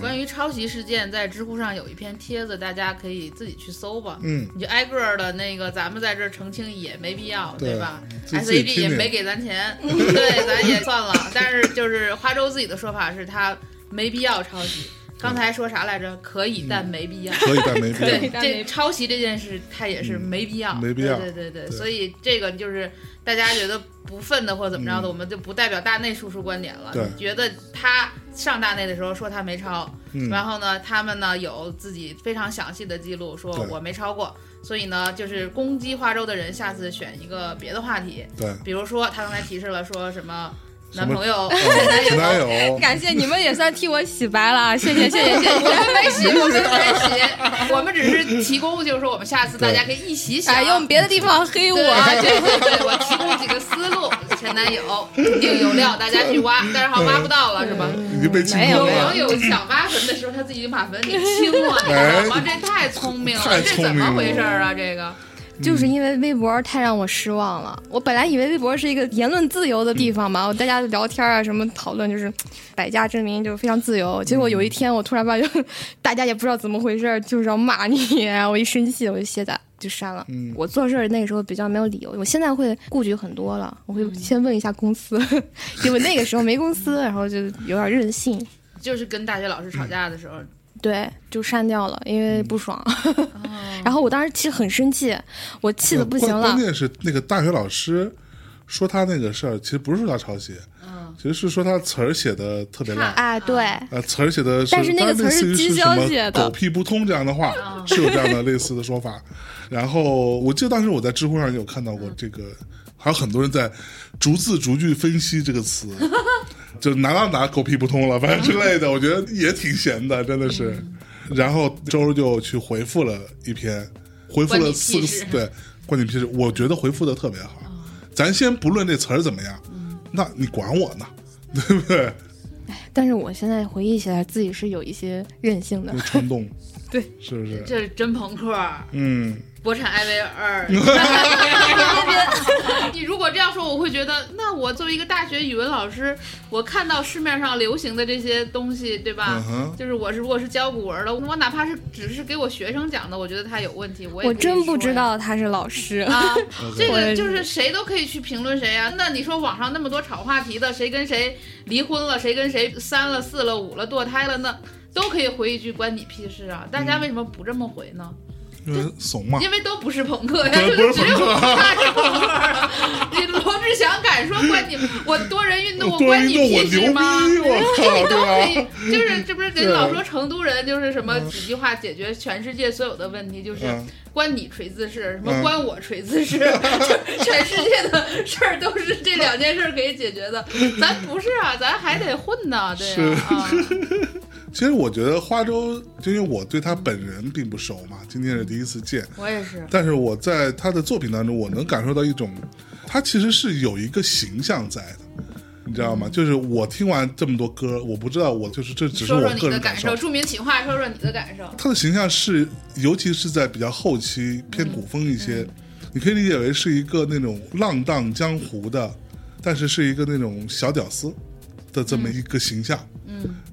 关于抄袭事件，在知乎上有一篇帖子，大家可以自己去搜吧。嗯，你就挨个儿的那个，咱们在这儿澄清也没必要，对吧自？S 自己 A G 听听也没给咱钱，对，咱也算了。但是就是花粥自己的说法是他没必要抄袭。刚才说啥来着？可以，但没必要。可以但没必要。对，但没这抄袭这件事，它也是没必要，嗯没必要对对对所以这个就是大家觉得不忿的或者怎么着的，我们就不代表大内叔叔观点了。嗯对觉得他上大内的时候说他没抄，嗯然后呢，他们呢有自己非常详细的记录，说我没抄过，所以呢，就是攻击花州的人，下次选一个别的话题，对，比如说他刚才提示了说什么男朋友、哦前 男友。友，感谢你们也算替我洗白了，谢谢谢谢谢谢。我们没洗，我们没洗，我们只是提供，就是说我们下次大家可以一起洗，哎，用别的地方黑我，对对对对，我提供几个思路，前男友肯定有料，大家去挖，但是好像挖不到了，是吧？已经被清没有空了有网。友想挖坟的时候，他自己就把坟给清了，你知道吗？这太聪明了，这怎么回事啊？这个就是因为微博太让我失望了。我本来以为微博是一个言论自由的地方嘛，我大家聊天啊什么讨论就是百家争鸣，就非常自由。结果有一天我突然发现，大家也不知道怎么回事，就是要骂你，我一生气我就卸载。就删了。嗯我做事儿那个时候比较没有理由，我现在会顾及很多了，我会先问一下公司，因为那个时候没公司，然后就有点任性，就是跟大学老师吵架的时候，对，就删掉了，因为不爽。哦 然后我当时其实很生气，我气的不行了关关。键是那个大学老师说他那个事儿，其实不是说他抄袭，嗯，其实是说他词儿写的特别烂。哎，对，呃，词儿写的是，但是那个词儿是类似于机是什么销写的狗屁不通这样的话，是有这样的类似的说法。然后我记得当时我在知乎上有看到过这个，还有很多人在逐字逐句分析这个词，就哪哪哪狗屁不通了，反正之类的，我觉得也挺闲的，真的是。然后周就去回复了一篇，回复了四个对，关你屁事。我觉得回复的特别好。咱先不论这词儿怎么样，那你管我呢，对不对？但是我现在回忆起来，自己是有一些任性的就。冲动，对，是不是？这是真朋克。嗯，国产艾薇儿，你如果这样说，我会觉得，那我作为一个大学语文老师，我看到市面上流行的这些东西，对吧？嗯就是我是如果是教古文的，我哪怕是只是给我学生讲的，我觉得他有问题，我也我真不知道他是老师。啊，这个就是谁都可以去评论谁啊。那你说网上那么多炒话题的，谁跟谁离婚了，谁跟谁三了、四了、五了、堕胎了，那都可以回一句关你屁事啊！大家为什么不这么回呢？因为怂嘛。因为都不是朋克呀，对就是只有他是朋克啊。你罗志祥敢说关你我多人运动我关你屁事吗？牛逼我靠这都可以，就是这不是对人老说成都人就是什么几句话解决全世界所有的问题，就是嗯关你锤子事，什么嗯关我锤子事，就全世界的事儿都是这两件事儿可以解决的。咱不是啊，咱还得混呢，对是啊。啊其实我觉得花粥，就因为我对他本人并不熟嘛，今天是第一次见，我也是，但是我在他的作品当中，我能感受到一种，他其实是有一个形象在的，你知道吗？就是我听完这么多歌，我不知道，我就是这只是我个人感的感受，著名企划说说你的感受。他的形象是，尤其是在比较后期偏古风一些，嗯你可以理解为是一个那种浪荡江湖的，但是是一个那种小屌丝的这么一个形象。嗯，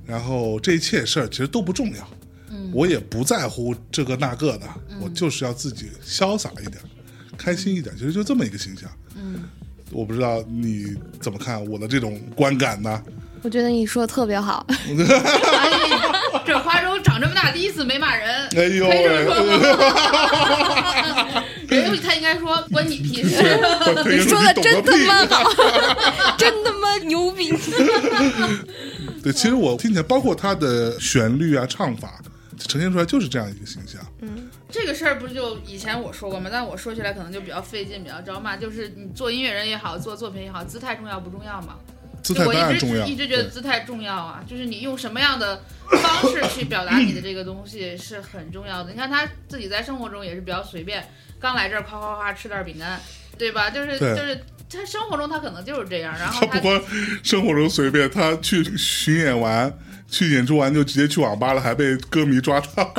然后这一切事儿其实都不重要，嗯，我也不在乎这个那个的，嗯我就是要自己潇洒一点，开心一点，其实就这么一个形象。嗯，我不知道你怎么看我的这种观感呢？我觉得你说的特别好，哎，这花粥长这么大第一次没骂人，哎呦可以这么说吗？人他应该说关你屁事。你说的真他妈好，真他妈牛逼！对，其实我听起来，包括他的旋律啊、唱法，呈现出来就是这样一个形象。嗯这个事儿不是就以前我说过吗？但我说起来可能就比较费劲，比较招骂。就是你做音乐人也好，做作品也好，姿态重要不重要嘛？姿态就我一直当然重要，一直觉得姿态重要啊，就是你用什么样的方式去表达你的这个东西是很重要的。你看他自己在生活中也是比较随便，刚来这儿夸夸夸吃点饼干，对吧？就是就是他生活中他可能就是这样，然后他他不光生活中随便，他去巡演完、去演出完就直接去网吧了，还被歌迷抓到。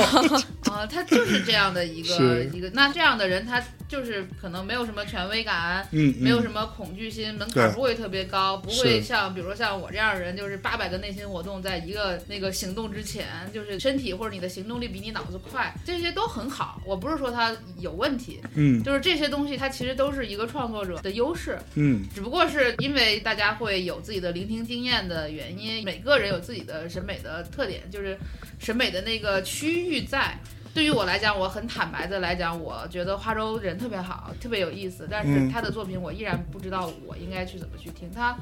啊，他就是这样的一个一个，那这样的人他就是可能没有什么权威感，嗯，没有嗯什么恐惧心，门槛不会特别高，不会像比如说像我这样的人，就是八百个内心活动，在一个那个行动之前，就是身体或者你的行动力比你脑子快，这些都很好。我不是说他有问题，嗯就是这些东西它其实都是一个创作者的优势，嗯只不过是因为大家会有自己的聆听经验的原因，每个人有自己的审美的特点，就是审美的那个区域在。对于我来讲，我很坦白的来讲，我觉得花粥人特别好，特别有意思。但是嗯他的作品，我依然不知道我应该去怎么去听。他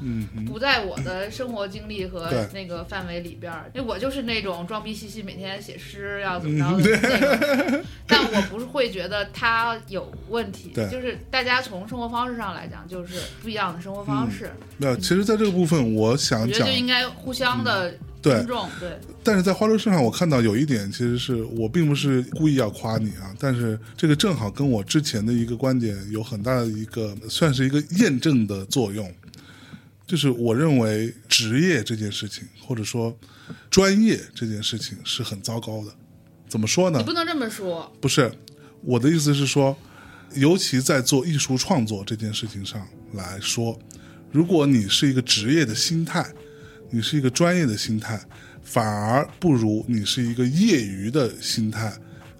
不在我的生活经历和那个范围里边儿，因为我就是那种装逼兮兮，每天写诗要怎么着 的那种。但我不是会觉得他有问题，就是大家从生活方式上来讲，就是不一样的生活方式。没有。其实，在这个部分，我想讲我觉得就，应该互相的对但是在花粥身上，我看到有一点，其实是我并不是故意要夸你啊，但是这个正好跟我之前的一个观点有很大的一个算是一个验证的作用，就是我认为职业这件事情，或者说专业这件事情是很糟糕的。怎么说呢你？不能这么说。不是，我的意思是说，尤其在做艺术创作这件事情上来说，如果你是一个职业的心态，你是一个专业的心态，反而不如你是一个业余的心态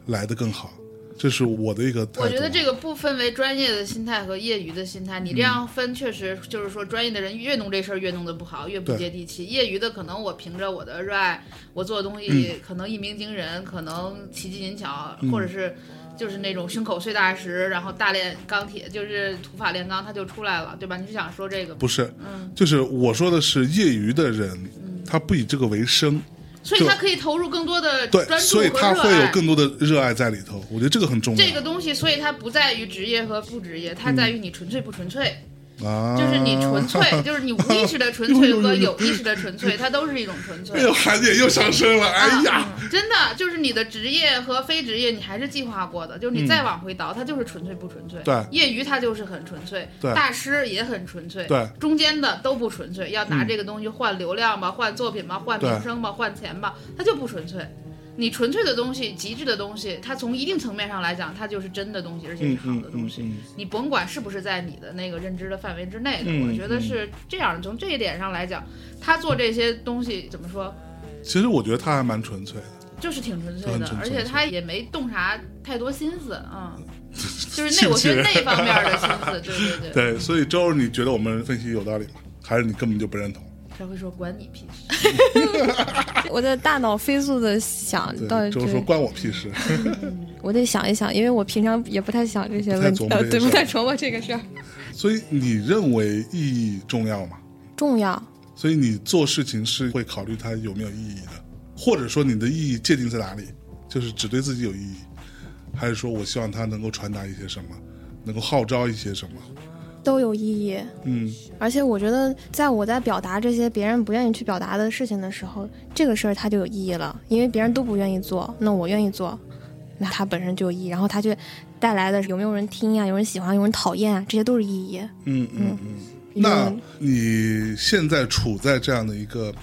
来的更好。这是我的一个。我觉得这个不分为专业的心态和业余的心态，你这嗯样分确实就是说，专业的人越弄这事儿越弄得不好，越不接地气；业余的可能我凭着我的热爱，我做的东嗯西可能一鸣惊人，可能奇技淫巧，或者是就是那种胸口碎大石，然后大炼钢铁，就是土法炼钢，他就出来了，对吧？你是想说这个吗？不是，嗯，就是我说的是业余的人，他不以这个为生，所以他可以投入更多的对，专注所以他会有。更多的热爱在里头。我觉得这个很重要。这个东西，所以它不在于职业和不职业，它在于你纯粹不纯粹。啊，就是你纯粹，就是你无意识的纯粹和 有意识的纯粹，它都是一种纯粹。哎呦，含点又上升了，哎呀，啊嗯真的就是你的职业和非职业，你还是计划过的。就是你再往回倒，它就是纯粹不纯粹。嗯对业余它就是很纯粹，对大师也很纯粹，对，中间的都不纯粹。要拿这个东西换流量吧，换作品吧，换名声吧，换钱吧，它就不纯粹。你纯粹的东西，极致的东西，它从一定层面上来讲，它就是真的东西，而且是好的东西。嗯嗯，你甭管是不是在你的那个认知的范围之内的，嗯我觉得是这样的。从这一点上来讲，他做这些东西怎么说，其实我觉得他还蛮纯粹的。就是挺纯粹的，很纯粹而且他也没动啥太多心思啊、嗯，就是那我觉得那方面的心思，对对对。对，所以周，你觉得我们分析有道理吗？还是你根本就不认同？他会说关你屁事，我的大脑飞速的想到对，底周儿说关我屁事。我得想一想，因为我平常也不太想这些问题，呃，对，不太琢磨这个事儿。所以你认为意义重要吗？重要，所以你做事情是会考虑它有没有意义的，或者说你的意义界定在哪里？就是只对自己有意义，还是说我希望它能够传达一些什么，能够号召一些什么？都有意义。嗯而且我觉得，在我在表达这些别人不愿意去表达的事情的时候，这个事儿它就有意义了，因为别人都不愿意做，那我愿意做，那它本身就有意义，然后它就带来的有没有人听呀、有人喜欢、有人讨厌啊，这些都是意义。嗯嗯嗯，那你现在处在这样的一个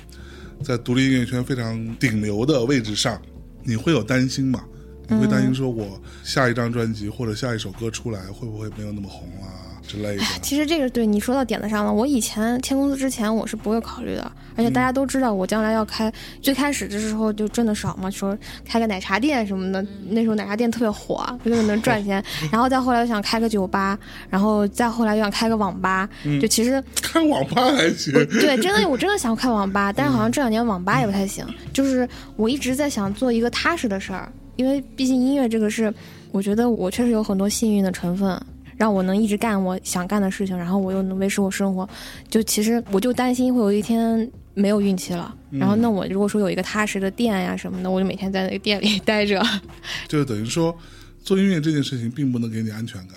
在独立音乐圈非常顶流的位置上，你会有担心吗？你会担心说我下一张专辑或者下一首歌出来会不会没有那么红啊之类的？其实这个对你说到点子上了。我以前签公司之前我是不会考虑的，而且大家都知道我将来要开。最开始的时候就挣的少嘛，说开个奶茶店什么的，那时候奶茶店特别火，觉得能赚钱。然后再后来又想开个酒吧，然后再后来又想开个网吧。就其实 开网吧还行，对，真的 我真的想开网吧，但是好像这两年网吧也不太行。就是我一直在想做一个踏实的事儿。因为毕竟音乐这个是，我觉得我确实有很多幸运的成分，让我能一直干我想干的事情，然后我又能维持我生活。就其实我就担心会有一天没有运气了，然后那我如果说有一个踏实的店呀什么的，我就每天在那个店里待着。就等于说，做音乐这件事情并不能给你安全感。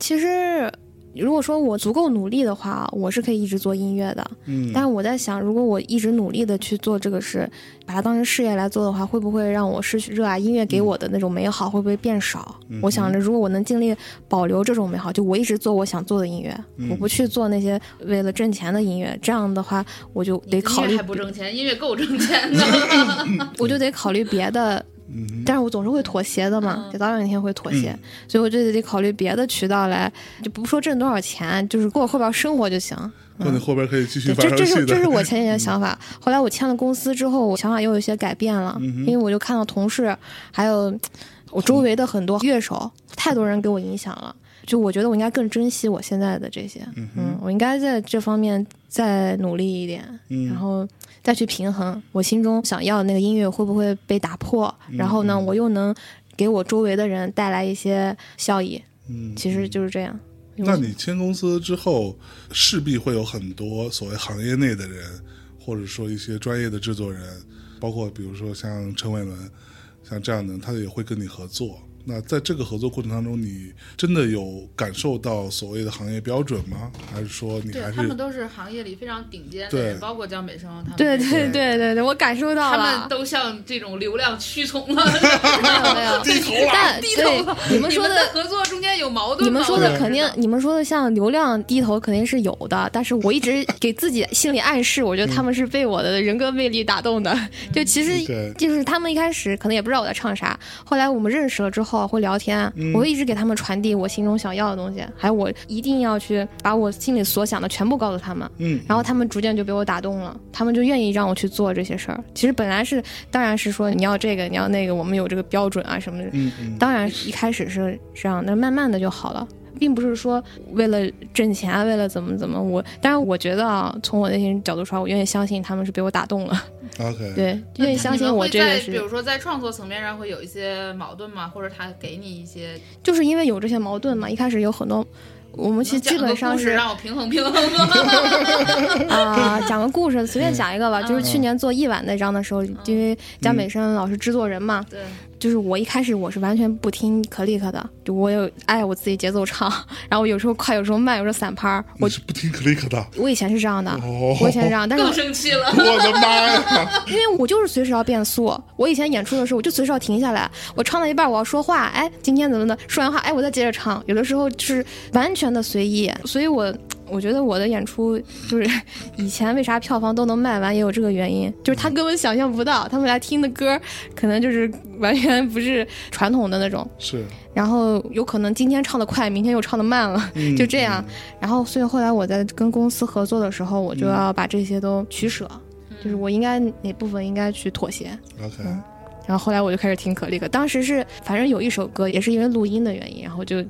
其实。如果说我足够努力的话，我是可以一直做音乐的。嗯，但是我在想，如果我一直努力的去做这个事，把它当成事业来做的话，会不会让我失去热爱音乐给我的那种美好？会不会变少？我想着，如果我能尽力保留这种美好，就我一直做我想做的音乐，我不去做那些为了挣钱的音乐，这样的话，我就得考虑还不挣钱，音乐够挣钱的，我就得考虑别的。但是我总是会妥协的嘛，就早晚有一天会妥协，所以我就得考虑别的渠道来，就不说挣多少钱，就是过后边生活就行。那你后边可以继续这这是这是我 前几年的想法。后来我签了公司之后，我想法又有一些改变了，因为我就看到同事还有我周围的很多乐手，太多人给我影响了。就我觉得我应该更珍惜我现在的这些，嗯，我应该在这方面再努力一点，然后。再去平衡我心中想要的那个音乐会不会被打破，然后呢，我又能给我周围的人带来一些效益。嗯，其实就是这样。那你签公司之后，势必会有很多所谓行业内的人，或者说一些专业的制作人，包括比如说像陈伟伦，像这样的，他也会跟你合作。那在这个合作过程当中，你真的有感受到所谓的行业标准吗？还是说你还是他们都是行业里非常顶尖的人，包括江北生他们。对对对对对，我感受到了。他们都向这种流量屈从了，没有没有 低头了。但低头了。你们说的合作中间有矛盾你们说的肯定，你们说的像流量低头肯定是有的。但是我一直给自己心理暗示，我觉得他们是被我的人格魅力打动的。就其实就是他们一开始可能也不知道我在唱啥，后来我们认识了之后会聊天。我会一直给他们传递我心中想要的东西，还有我一定要去把我心里所想的全部告诉他们。嗯，然后他们逐渐就被我打动了，他们就愿意让我去做这些事儿。其实本来是，当然是说你要这个，你要那个，我们有这个标准啊什么的。嗯嗯。当然一开始是这样，那慢慢的就好了，并不是说为了挣钱，为了怎么怎么。我当然我觉得啊，从我内心角度出来，我愿意相信他们是被我打动了。OK，对，愿意相信我这个是。比如说，在创作层面上会有一些矛盾吗？或者他给你一些，就是因为有这些矛盾嘛。一开始有很多，我们其实基本上是让我平衡平衡 啊，讲个故事，随便讲一个吧。就是去年做一晚那张的时候，因为江美生老师制作人嘛。对。就是我一开始我是完全不听可立克的，就我有爱我自己节奏唱，然后有时候快，有时候慢，有时候散拍儿。我是不听可立克的。我以前是这样的，我以前是这样，但是更生气了。我的妈呀！因为我就是随时要变速。我以前演出的时候，我就随时要停下来，我唱到一半我要说话，哎，今天怎么的？说完话，哎，我再接着唱。有的时候是完全的随意，所以我。我觉得我的演出就是 以前为啥票房都能卖完，也有这个原因，就是他根本想象不到，他们来听的歌可能就是 完全不是传统的那种。是。然后有可能今天唱的快，明天又唱的慢了，就这样。然后所以后来我在跟公司合作的时候，我就要把这些都取舍，就是我应该哪部分应该去妥协。OK。然后后来我就开始听可丽克，当时是反正有一首歌也是因为录音的原因，然后就。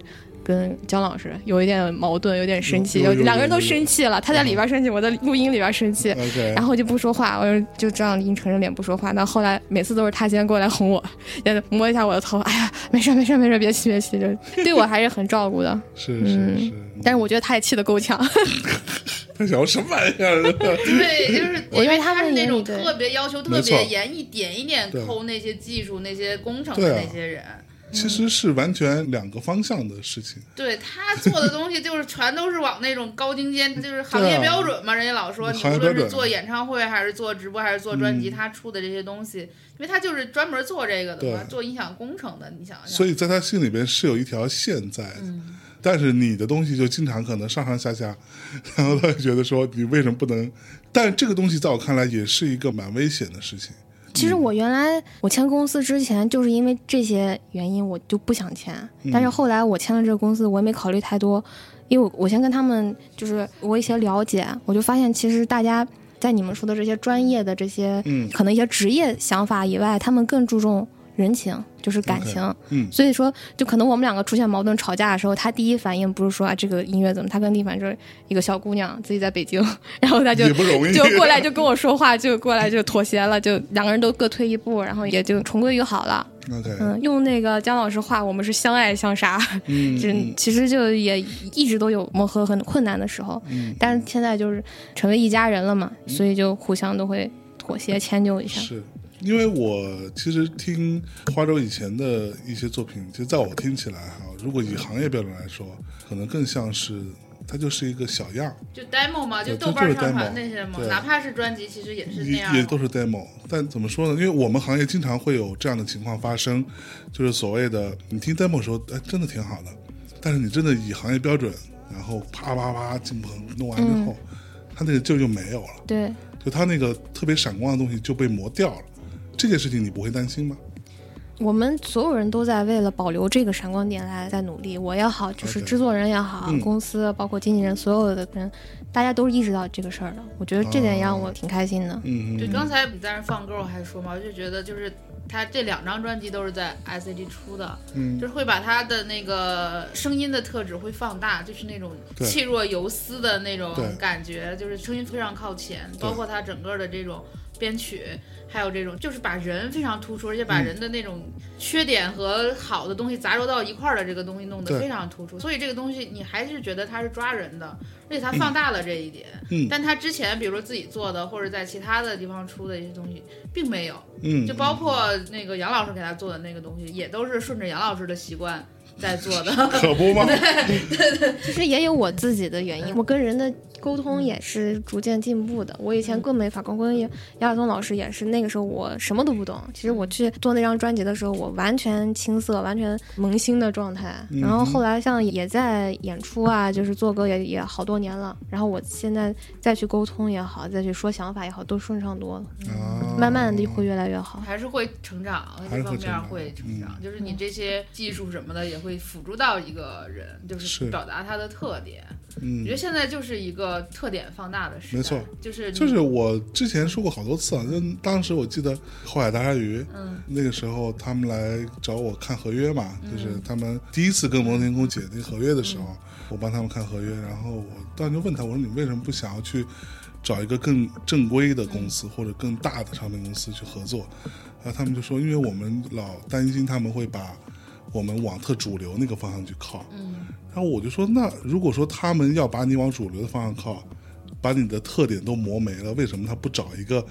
跟姜老师有一点矛盾，有点生气，两个人都生气了。他在里边生气，我在录音里边生气，然后就不说话，我就就这样阴沉着脸不说话。那后来每次都是他先过来哄我，也摸一下我的头，哎呀，没事没事没事，别气别气，就对我还是很照顾的。是是是，但是我觉得他也气得够呛。他想什么玩意儿？对，就是因为他们那种特别要求特别严，一点一点抠那些技术、那些工程的那些人。其实是完全两个方向的事情。对他做的东西就是全都是往那种高精尖，就是行业标准嘛。人家老说你无行业标准论是做演唱会还是做直播还是做专辑，嗯他出的这些东西，因为他就是专门做这个的嘛，做音响工程的。你想想，所以在他心里边是有一条线在但是你的东西就经常可能上上下下，然后他就觉得说你为什么不能？但这个东西在我看来也是一个蛮危险的事情。其实我原来我签公司之前，就是因为这些原因，我就不想签。但是后来我签了这个公司，我也没考虑太多，因为我我先跟他们就是我一些了解，我就发现其实大家在你们说的这些专业的这些，嗯。可能一些职业想法以外，他们更注重人情，就是感情。嗯。所以说，就可能我们两个出现矛盾吵架的时候，他第一反应不是说啊这个音乐怎么，他跟地凡就是一个小姑娘自己在北京，然后他就就过来就跟我说话，就过来就妥协了，就两个人都各退一步，然后也就重归于好了。OK，嗯，用那个姜老师话，我们是相爱相杀，这嗯嗯。其实就也一直都有磨合很困难的时候，嗯但是现在就是成为一家人了嘛，所以就互相都会妥协迁就一下。是因为我其实听花粥以前的一些作品，其实在我听起来哈，如果以行业标准来说，可能更像是它就是一个小样，就 demo 嘛，就豆瓣上传那些嘛，哪怕是专辑，其实也是那样嘛。也也都是 demo。但怎么说呢？因为我们行业经常会有这样的情况发生，就是所谓的你听 demo 的时候，哎，真的挺好的，但是你真的以行业标准，然后啪啪啪进棚弄完之后，它那个劲儿就没有了，对，就它那个特别闪光的东西就被磨掉了。这件事情你不会担心吗？我们所有人都在为了保留这个闪光点来在努力，我也好，就是制作人也好，嗯。公司包括经纪人，所有的人，大家都意识到这个事儿了。我觉得这点让我挺开心的。嗯，对，嗯。刚才你在那放歌，我还说嘛，我就觉得就是他这两张专辑都是在 S A G 出的，嗯。就是会把他的那个声音的特质会放大，就是那种气若游丝的那种感觉，就是声音非常靠前，包括他整个的这种编曲，还有这种就是把人非常突出，而且把嗯人的那种缺点和好的东西杂糅到一块儿的这个东西弄得非常突出，所以这个东西你还是觉得它是抓人的，而且它放大了这一点。嗯但他之前比如说自己做的，或者在其他的地方出的一些东西，并没有。嗯，就包括那个杨老师给他做的那个东西，也都是顺着杨老师的习惯在做的。可不吗？其实也有我自己的原因，我跟人的沟通也是逐渐进步的。我以前更没法沟通，跟杨亚东老师也是，那个时候我什么都不懂。其实我去做那张专辑的时候，我完全青涩、完全萌新的状态。然后后来像也在演出啊，就是做歌也也好多年了。然后我现在再去沟通也好，再去说想法也好，都顺畅多了。啊，慢慢的会越来越好。还是会成长，这方面会成长成长。嗯就是你这些技术什么的，也会辅助到一个人，就是是表达他的特点。嗯我觉得现在就是一个特点放大的时代，没错，就是就是我之前说过好多次啊，就当时我记得后海大鲨鱼，嗯。那个时候他们来找我看合约嘛，就是他们第一次跟摩登天宫解那个合约的时候，我帮他们看合约，然后我当时就问他，我说你为什么不想要去找一个更正规的公司、或者更大的唱片公司去合作？然后他们就说，因为我们老担心他们会把我们往特主流那个方向去靠，嗯然后我就说，那如果说他们要把你往主流的方向靠，把你的特点都磨没了，为什么他不找一个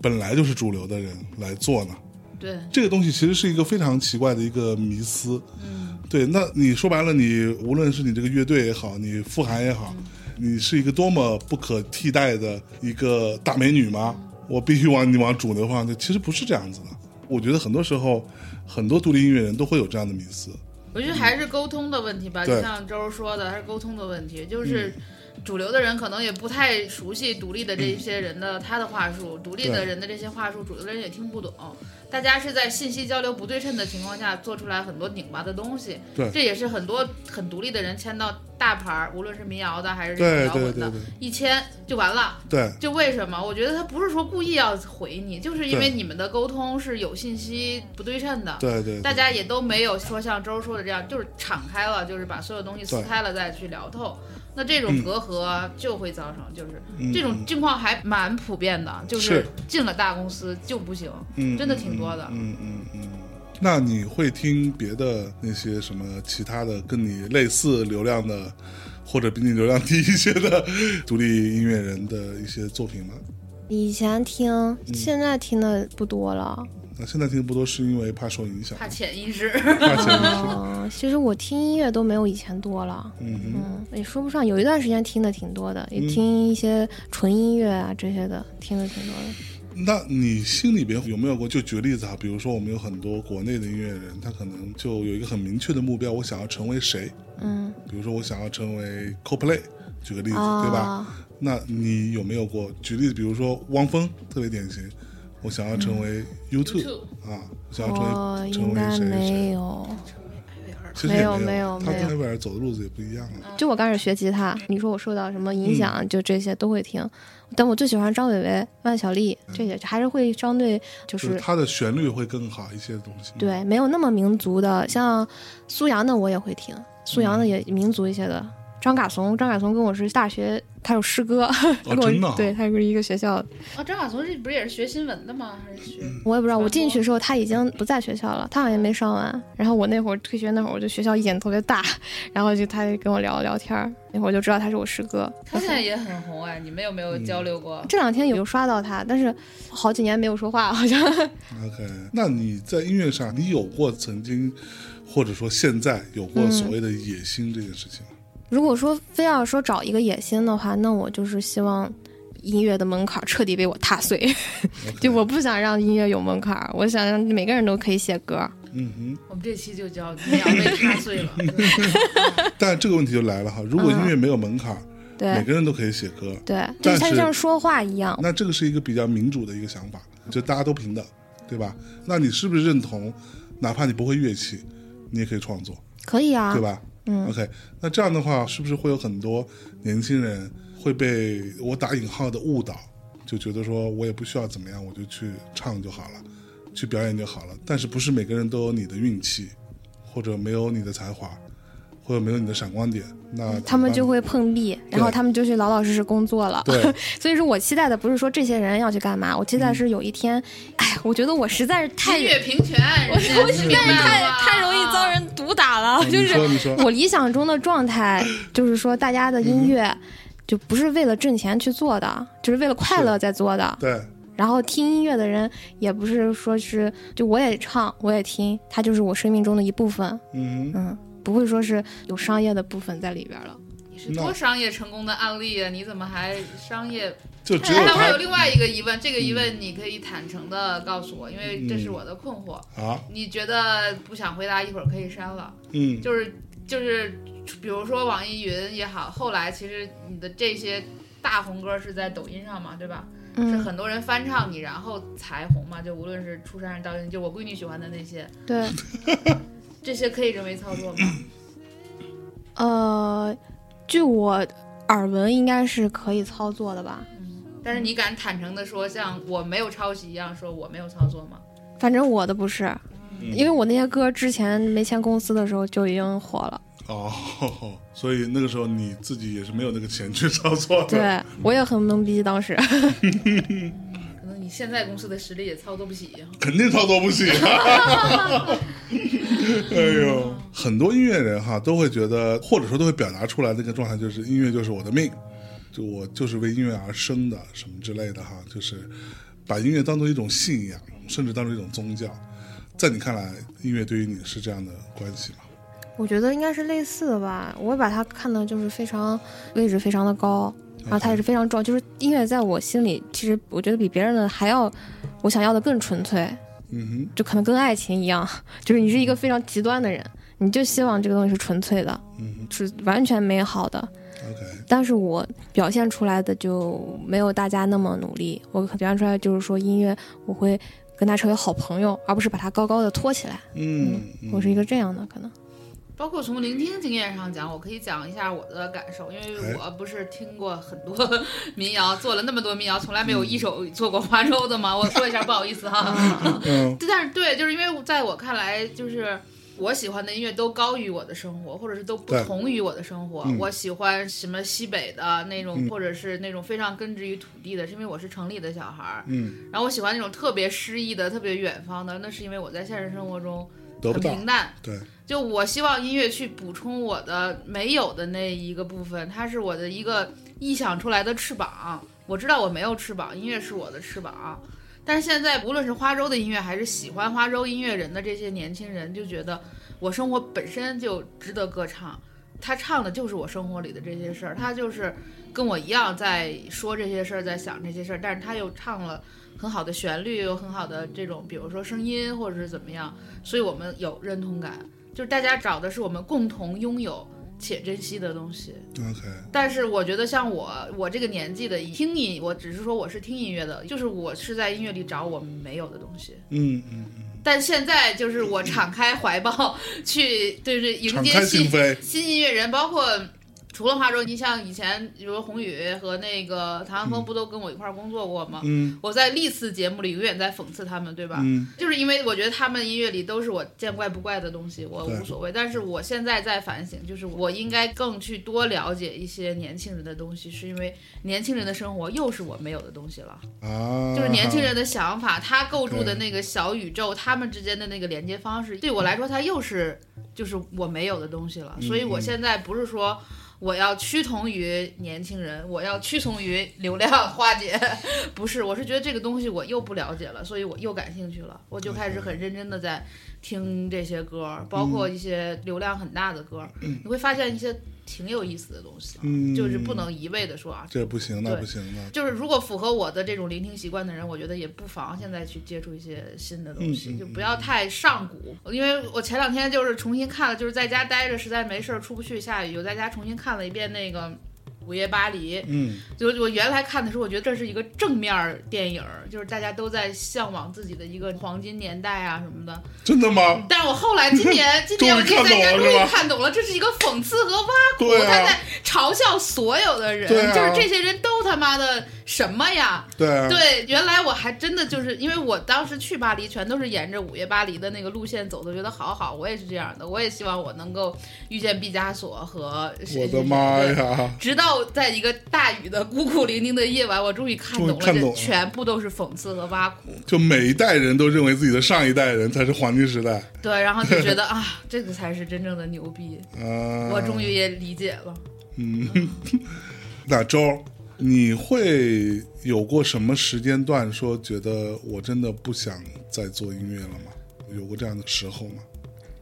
本来就是主流的人来做呢？对，这个东西其实是一个非常奇怪的一个迷思。嗯对，那你说白了，你无论是你这个乐队也好，你富含也好，你是一个多么不可替代的一个大美女吗？我必须往你往主流方向去，其实不是这样子的。我觉得很多时候，很多独立音乐人都会有这样的迷思。我觉得还是沟通的问题吧，对就像周儿说的，还是沟通的问题，就是。主流的人可能也不太熟悉独立的这些人的、他的话术，独立的人的这些话术，主流的人也听不懂。大家是在信息交流不对称的情况下做出来很多拧巴的东西，对这也是很多很独立的人签到大牌儿，无论是民谣的还是摇滚的一签就完了。对，就为什么？我觉得他不是说故意要回你，就是因为你们的沟通是有信息不对称的。对对，大家也都没有说像周说的这样，就是敞开了，就是把所有东西撕开了再去聊透。那这种隔阂就会造成，就是、嗯这种境况还蛮普遍的，就是是进了大公司就不行，嗯，真的挺多的。嗯嗯嗯。嗯那你会听别的那些什么其他的跟你类似流量的，或者比你流量低一些的独立音乐人的一些作品吗？以前听，现在听的不多了。那现在听的不多是因为怕受影响，怕潜意识。怕潜意识。嗯，其实我听音乐都没有以前多了。嗯，嗯，也说不上，有一段时间听的挺多的，也听一些纯音乐啊这些的，听的挺多的。那你心里边有没有过？就举个例子哈，比如说我们有很多国内的音乐人，他可能就有一个很明确的目标，我想要成为谁？嗯，比如说我想要成为 CoPlay，举个例子，啊，对吧？？那你有没有过？举例子，比如说汪峰特别典型，我想要成为 YouTube、啊，我想要成为成应该为谁谁谁。没有。其实也没有没没有没有他跟黑贝尔走的路子也不一样啊。就我刚开始学吉他，你说我受到什么影响，嗯就这些都会听。但我最喜欢张伟伟、万晓利，这些还是会相对就就是是他的旋律会更好一些的东西。对没有那么民族的，像苏阳的我也会听，苏阳的也民族一些的。张嘎怂，张嘎怂跟我是大学，他有师哥，他跟我、真的啊对，他是一个学校的。哦，张嘎怂这不是也是学新闻的吗？还是学？我也不知道，我进去的时候他已经不在学校了，他好像没上完。然后我那会儿退学那会儿，我就学校意见特别大，然后就他就跟我聊聊天儿，那会儿就知道他是我师哥。他现在也很红哎，你们有没有交流过？这两天有刷到他，但是好几年没有说话，好像。OK，那你在音乐上，你有过曾经，或者说现在有过嗯所谓的野心这件事情吗？如果说非要说找一个野心的话，那我就是希望音乐的门槛彻底被我踏碎。就我不想让音乐有门槛，我想让每个人都可以写歌。嗯哼我们这期就叫“你要被踏碎了，但这个问题就来了哈，如果音乐没有门槛，每对个人都可以写歌，对，但就像像说话一样。那这个是一个比较民主的一个想法，就大家都平等，对吧？那你是不是认同，哪怕你不会乐器，你也可以创作，可以啊对，吧？嗯 OK，那这样的话，是不是会有很多年轻人会被我打引号的误导，就觉得说我也不需要怎么样，我就去唱就好了，去表演就好了。但是不是每个人都有你的运气，或者没有你的才华，或者没有你的闪光点，那他们就会碰壁，然后他们就去老老实实工作了。对，所以说我期待的不是说这些人要去干嘛，我期待是有一天，哎，我觉得我实在是”，太音乐平权，我我实在是太太容易遭人毒打了，就是我理想中的状态，就是说大家的音乐就不是为了挣钱去做的，就是为了快乐在做的。对，然后听音乐的人也不是说是就我也唱我也听，它就是我生命中的一部分，嗯，嗯，不会说是有商业的部分在里边了。你是多商业成功的案例啊！你怎么还商业？就只有他哎那我有另外一个疑问，这个疑问你可以坦诚的告诉我，因为这是我的困惑。啊，你觉得不想回答，一会儿可以删了。嗯，就是就是，比如说网易云也好，后来其实你的这些大红歌是在抖音上嘛，对吧？是嗯，很多人翻唱你，然后才红嘛。就无论是出山人到就我闺女喜欢的那些，对，这些可以人为操作吗？呃，据我耳闻，应该是可以操作的吧。但是你敢坦诚的说，像我没有抄袭一样，说我没有操作吗？反正我的不是，嗯因为我那些歌之前没签公司的时候就已经火了。哦，所以那个时候你自己也是没有那个钱去操作的，对我也很懵逼，当时。可能你现在公司的实力也操作不起。肯定操作不起。哎呦，很多音乐人哈都会觉得，或者说都会表达出来那个状态，就是音乐就是我的命，就我就是为音乐而生的，什么之类的哈，就是把音乐当做一种信仰，甚至当做一种宗教。在你看来，音乐对于你是这样的关系吗？我觉得应该是类似的吧，我把它看的就是非常位置非常的高，然后它也是非常重要，就是音乐在我心里，其实我觉得比别人的还要，我想要的更纯粹，嗯就可能跟爱情一样，就是你是一个非常极端的人，你就希望这个东西是纯粹的，嗯是完全美好的，，OK，但是我表现出来的就没有大家那么努力，我表现出来就是说音乐我会跟他成为好朋友，而不是把他高高的托起来，嗯，嗯我是一个这样的可能。包括从聆听经验上讲，我可以讲一下我的感受，因为我不是听过很多民谣，做了那么多民谣，从来没有一首做过花粥的嘛。我说一下，不好意思哈。嗯 但是对，就是因为在我看来，就是我喜欢的音乐都高于我的生活，或者是都不同于我的生活。嗯我喜欢什么西北的那种，嗯或者是那种非常根植于土地的，是因为我是城里的小孩儿。嗯，然后我喜欢那种特别诗意的、特别远方的，那是因为我在现实生活中得不到很平，淡。对，就我希望音乐去补充我的没有的那一个部分，它是我的一个臆想出来的翅膀。我知道我没有翅膀，音乐是我的翅膀。但是现在无论是花粥的音乐，还是喜欢花粥音乐人的这些年轻人，就觉得我生活本身就值得歌唱。他唱的就是我生活里的这些事儿，他就是跟我一样在说这些事儿，在想这些事儿，但是他又唱了很好的旋律，有很好的这种，比如说声音或者是怎么样，所以我们有认同感。就是大家找的是我们共同拥有且珍惜的东西。OK，但是我觉得像我，我这个年纪的听音，我只是说我是听音乐的，就是我是在音乐里找我们没有的东西。嗯嗯嗯，但现在就是我敞开怀抱去，就是迎接新，新音乐人，包括除了花州，你像以前比如宏宇和那个唐安峰不都跟我一块儿工作过吗？嗯我在历次节目里永远在讽刺他们，对吧？嗯就是因为我觉得他们音乐里都是我见怪不怪的东西，我无所谓。但是我现在在反省，就是我应该更去多了解一些年轻人的东西，是因为年轻人的生活又是我没有的东西了。啊，就是年轻人的想法，他构筑的那个小宇宙，他们之间的那个连接方式，对我来说，它又是就是我没有的东西了。所以我现在不是说我要趋同于年轻人，我要趋从于流量花姐，不是，我是觉得这个东西我又不了解了，所以我又感兴趣了，我就开始很认真的在听这些歌，包括一些流量很大的歌，你会发现一些挺有意思的东西，嗯就是不能一味的说啊，这不行，那对不行的，就是如果符合我的这种聆听习惯的人，我觉得也不妨现在去接触一些新的东西，就不要太上古。因为我前两天就是重新看了，就是在家待着，实在没事儿出不去，下雨，又在家重新看了一遍那个。午夜巴黎，嗯就我原来看的时候，我觉得这是一个正面儿电影儿，就是大家都在向往自己的一个黄金年代啊什么的。真的吗？但是我后来今年 今年我终于看在家终于看懂了，这是一个讽刺和挖苦，啊他在嘲笑所有的人，啊就是这些人都他妈的什么呀？对啊，对，原来我还真的就是因为我当时去巴黎，全都是沿着午夜巴黎的那个路线走的，觉得好好，我也是这样的，我也希望我能够遇见毕加索和我的妈呀！直到在一个大雨的孤苦伶仃的夜晚，我终于看懂了，这全部都是讽刺和挖苦。就每一代人都认为自己的上一代人才是黄金时代对，然后就觉得 啊，这个才是真正的牛逼。啊！我终于也理解了。嗯，那周儿，你会有过什么时间段说觉得我真的不想再做音乐了吗？有过这样的时候吗？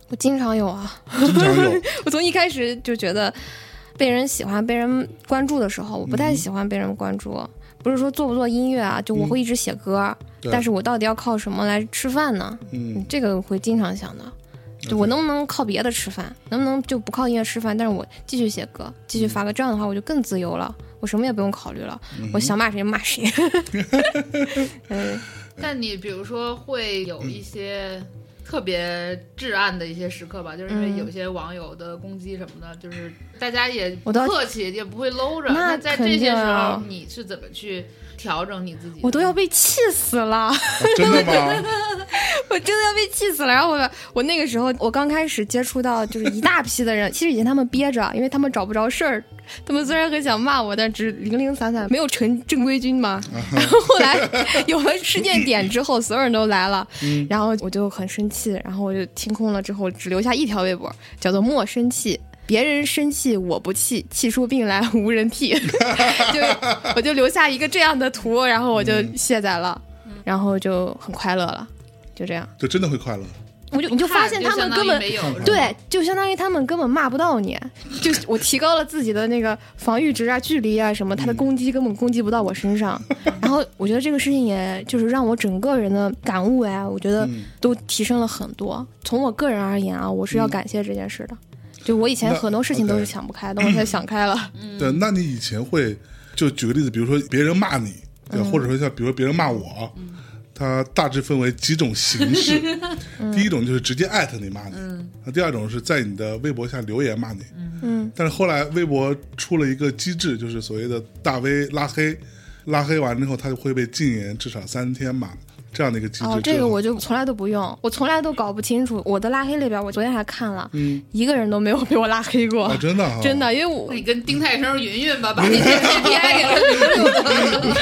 我经常有啊，经常有，我从一开始就觉得被人喜欢、被人关注的时候，我不太喜欢被人关注。不是说做不做音乐啊，就我会一直写歌，对但是我到底要靠什么来吃饭呢？嗯，这个会经常想的。就我能不能靠别的吃饭？能不能就不靠音乐吃饭？但是我继续写歌，继续发歌，这样的话我就更自由了，我什么也不用考虑了，我想骂谁就骂谁。嗯，但你比如说会有一些特别至暗的一些时刻吧，就是因为嗯有些网友的攻击什么的，就是大家也不客气，也不会搂着。那在这些时候，你是怎么去调整你自己？我都要被气死了。啊真的吗？我真的要被气死了。然后我我那个时候我刚开始接触到就是一大批的人，其实以前他们憋着，因为他们找不着事儿。他们虽然很想骂我，但只零零散散，没有成正规军嘛。然后后来有了事件点之后，所有人都来了，然后我就很生气，然后我就清空了之后，只留下一条微博，叫做“莫生气”。别人生气我不气，气出病来无人替。就我就留下一个这样的图，然后我就卸载了，然后就很快乐了，就这样。就真的会快乐。我就你就发现他们根本没有对，就相当于他们根本骂不到你，就我提高了自己的那个防御值啊、距离啊什么，他的攻击根本攻击不到我身上。然后我觉得这个事情也就是让我整个人的感悟呀，我觉得嗯。都提升了很多。从我个人而言啊，我是要感谢这件事的。就我以前很多事情都是想不开的，我现在想开了。对，那你以前会就举个例子，比如说别人骂你，对嗯。或者说像比如说别人骂我，它大致分为几种形式。嗯 第一种就是直接艾特你骂你，那第二种是在你的微博下留言骂你。嗯，但是后来微博出了一个机制，就是所谓的大 V 拉黑，拉黑完之后他就会被禁言至少三天嘛，这样的一个机制。哦，这个我就从来都不用，我从来都搞不清楚我的拉黑列表。我昨天还看了，嗯一个人都没有被我拉黑过，啊，真的啊，真的，因为我你跟丁太生、云云吧，把你这 KPI 给他留留。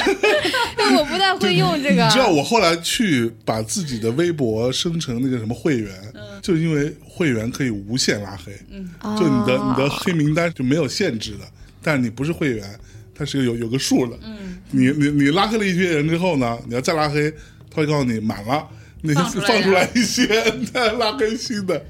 因为我不太会用这个。你知道我后来去把自己的微博生成那个什么会员，就因为会员可以无限拉黑，嗯就你的你的黑名单就没有限制的，但是你不是会员，它是有有个数的。嗯，你你你拉黑了一些人之后呢，你要再拉黑，他会告诉你满了，那些放出来一些，他拉黑新的。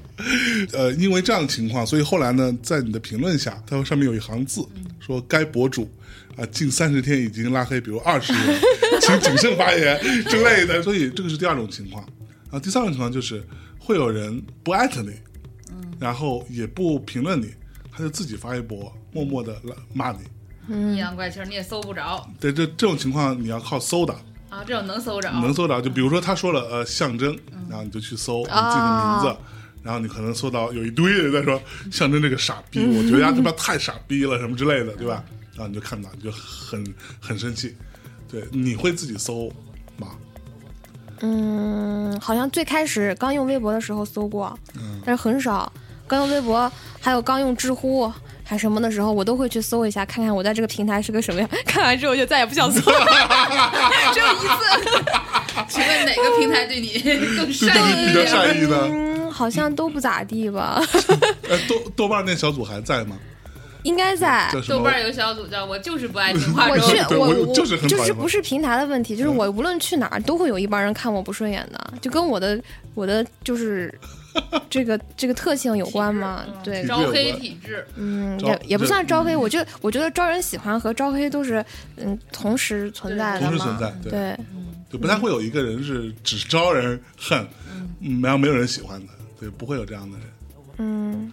呃，因为这样的情况，所以后来呢，在你的评论下，它上面有一行字，说该博主啊近三十天已经拉黑，比如二十人，请谨慎发言之类的。所以这个是第二种情况。啊，第三种情况就是会有人不艾特你，然后也不评论你，他就自己发一博，默默的骂你。阴阳怪气儿你也搜不着对，这这种情况你要靠搜的，啊，这种能搜着，能搜着。就比如说他说了呃象征，然后你就去搜你自己的名字，然后你可能搜到有一堆人在说 象征这个傻逼，我觉得他 他妈太傻逼了什么之类的，对吧？然后你就看到你就很很生气。对，你会自己搜吗？嗯，好像最开始刚用微博的时候搜过，但是很少。刚用微博，还有刚用知乎还什么的时候，我都会去搜一下，看看我在这个平台是个什么样。看完之后就再也不想搜了，只有一次。请问哪个平台对你更善意比较一点？善意呢？嗯，好像都不咋地吧，呃，豆豆瓣那小组还在吗？应该在。豆瓣有个小组叫我就是不爱听话我去我我就是不是平台的问题，就是我无论去哪儿都会有一帮人看我不顺眼的，就跟我的我的就是 这个这个特性有关吗。对，招黑体质，嗯，也也不算招黑，我觉得我觉得招人喜欢和招黑都是嗯同时存在的同时。存在对。对，就不太会有一个人是只招人恨，嗯，然后没有人喜欢的，对，不会有这样的人，嗯，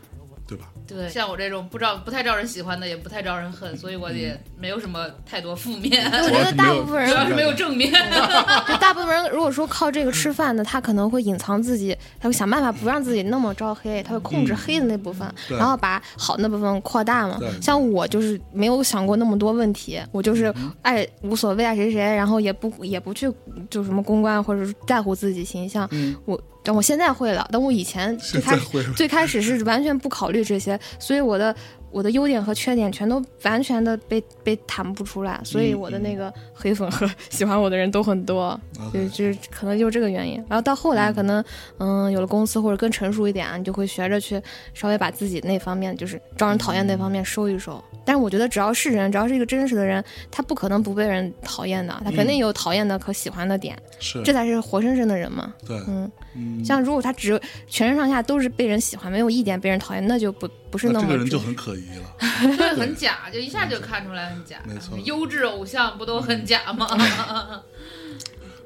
对像我这种不招不太招人喜欢的，也不太招人恨，所以我也没有什么太多负面，我觉得大部分人主要是没有正面。就大部分人如果说靠这个吃饭的，他可能会隐藏自己，他会想办法不让自己那么招黑，他会控制黑的那部分，嗯然后把好那部分扩大嘛。像我就是没有想过那么多问题，我就是嗯爱无所谓爱谁谁，然后也不也不去就什么公关或者是在乎自己形象。嗯我但我现在会了，但我以前最开始最开始是完全不考虑这些，所以我的我的优点和缺点全都完全的被被谈不出来，所以嗯我的那个黑粉和 喜欢我的人都很多，就就是可能就是这个原因。然后到后来可能嗯有了公司或者更成熟一点啊，你就会学着去稍微把自己那方面就是招人讨厌那方面收一收。但是我觉得只要是人，只要是一个真实的人，他不可能不被人讨厌的，他肯定有讨厌的和喜欢的点，是，这才是活生生的人嘛。对，嗯，嗯，像如果他只全身上下都是被人喜欢，没有一点被人讨厌，那就不不是那那么真这个人就很可疑了。对，很假，就一下就看出来很假。没错。优质偶像不都很假吗？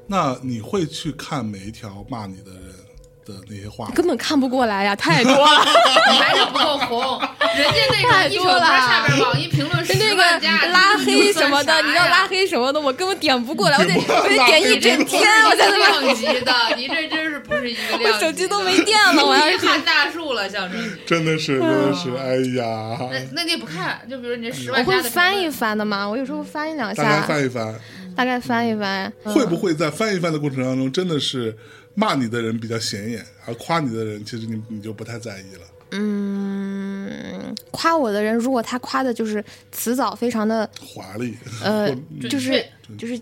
那你会去看每一条骂你的人的那些话？根本看不过来呀，太多了。你还是不够红，人家那太个一首歌多了。下边网易评论十那万加，个拉黑什么的，你知道拉黑黑什么的，我根本点不过来，我得我得点一整天，我才能把量级的，你这真是不是一个量级？我手机都没电了，我要是遗憾大树了，象征。真的是，真的是，哎呀，那那你也不看，就比如你这十万加的会翻一翻的嘛，我有时候翻一两下，翻一翻，大概翻一翻，会不会在翻一翻的过程当中，真的是骂你的人比较显眼，而夸你的人，其实你你就不太在意了。嗯，夸我的人，如果他夸的就是词藻非常的华丽，呃 或，就是就是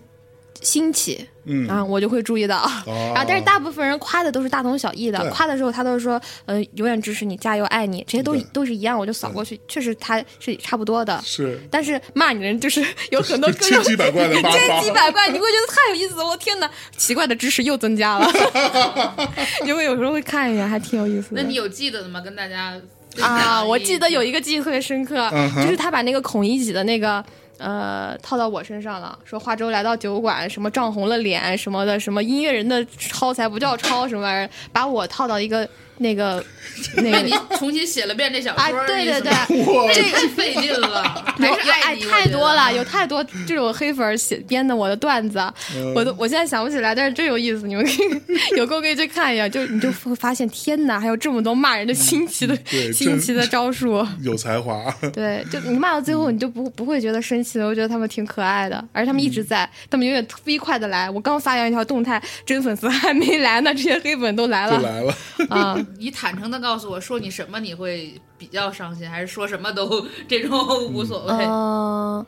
新奇，嗯啊，我就会注意到。哦 然后，但是大部分人夸的都是大同小异的，夸的时候他都是说，呃，永远支持你，加油，爱你，这些都都是一样，我就扫过去，确实他是差不多的。是但是骂你的人就是有很多 各种千奇百怪的 千奇百怪，你会觉得太有意思了。我天哪，奇怪的知识又增加了。因为有时候会看一眼，还挺有意思的。那你有记得的吗？跟大家啊，我记得有一个记忆特别深刻，嗯就是他把那个孔乙己的那个。呃，套到我身上了，说华州来到酒馆，什么涨红了脸什么的，什么音乐人的抄才不叫抄什么玩意儿，把我套到一个那个 那个你重新写了遍这小啊，说儿，对对对，哇这个费劲了，还有有是爱哎太多了，。有太多这种黑粉写编的我的段子，嗯我都我现在想不起来，但是真有意思，你们可以有空可以去看一下，就你就会发现，天哪，还有这么多骂人的新奇的 新奇的招数。有才华，对，就你骂到最后，你就不不会觉得生气了，我觉得他们挺可爱的，而且他们一直在，他们永远飞快的来。我刚发扬一条动态，真粉丝还没来呢，这些黑粉都来了就来了。啊！你坦诚的告诉我说你什么你会比较伤心，还是说什么都 这种无所谓？嗯，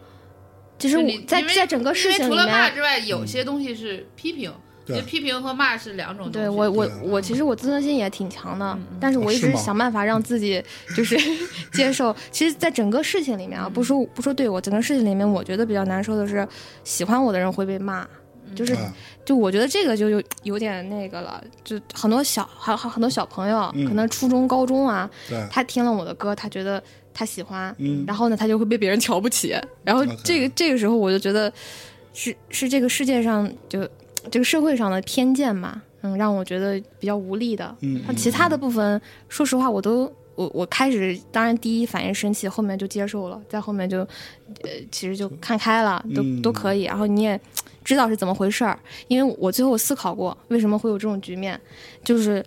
其实我就你在在整个事情里因为除了骂，之外，有些东西是批评，对就批评和骂是两种。对我我我其实我自尊心也挺强的，但是我一直想办法让自己就是 接受。其实，在整个事情里面啊，不说不说对我，整个事情里面，我觉得比较难受的是，喜欢我的人会被骂，就是啊就我觉得这个就有有点那个了，就很多小还还很多小朋友，嗯可能初中、高中啊，他听了我的歌，他觉得他喜欢，嗯。然后呢，他就会被别人瞧不起，然后这个这个时候我就觉得是是这个世界上就这个社会上的偏见嘛，嗯，让我觉得比较无力的。嗯那其他的部分，说实话，我都我我开始当然第一反应生气，后面就接受了，在后面就呃其实就看开了，都、嗯。都可以。然后你也知道是怎么回事儿，因为我最后思考过为什么会有这种局面，就是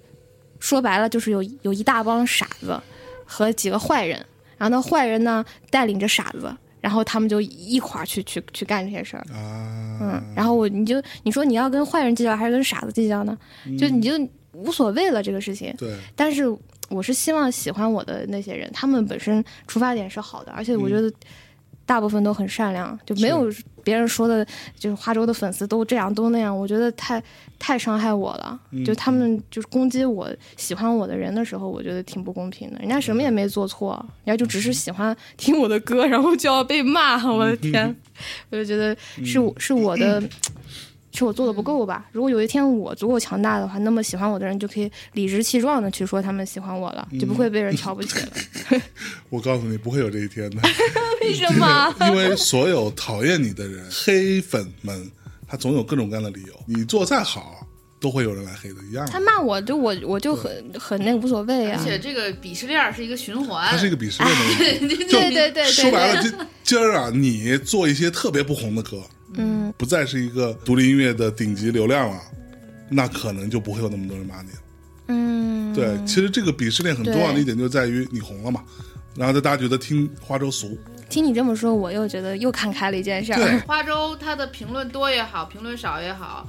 说白了就是有有一大帮傻子和几个坏人，然后那坏人呢带领着傻子。然后他们就一块儿去去去干这些事儿，啊，嗯，然后我你就你说你要跟坏人计较还是跟傻子计较呢？就你就无所谓了这个事情。对，但是我是希望喜欢我的那些人，他们本身出发点是好的，而且我觉得大部分都很善良，就没有别人说的，就是花粥的粉丝都这样都那样，我觉得太太伤害我了。就他们就是攻击我喜欢我的人的时候，我觉得挺不公平的。人家什么也没做错，人家就只是喜欢听我的歌，然后就要被骂，我的天！我就觉得是我是我的。是我做的不够吧？如果有一天我足够强大的话，那么喜欢我的人就可以理直气壮的去说他们喜欢我了，就不会被人 瞧不起了。我告诉你，不会有这一天的，为什么？因为所有讨厌你的人、黑粉们，他总有各种各样的理由。你做再好，都会有人来黑的，一样。他骂我就我我就很很那个无所谓啊而。且这个鄙视链是一个循环，它是一个鄙视链的问题。对对对对说白了，今儿啊，你做一些特别不红的歌，嗯，不再是一个独立音乐的顶级流量了，那可能就不会有那么多人骂你了。嗯，对，其实这个鄙视链很重要的一点就在于你红了嘛，然后大家觉得听花粥俗，听你这么说，我又觉得又看开了一件事对。儿。花粥他的评论多也好，评论少也好，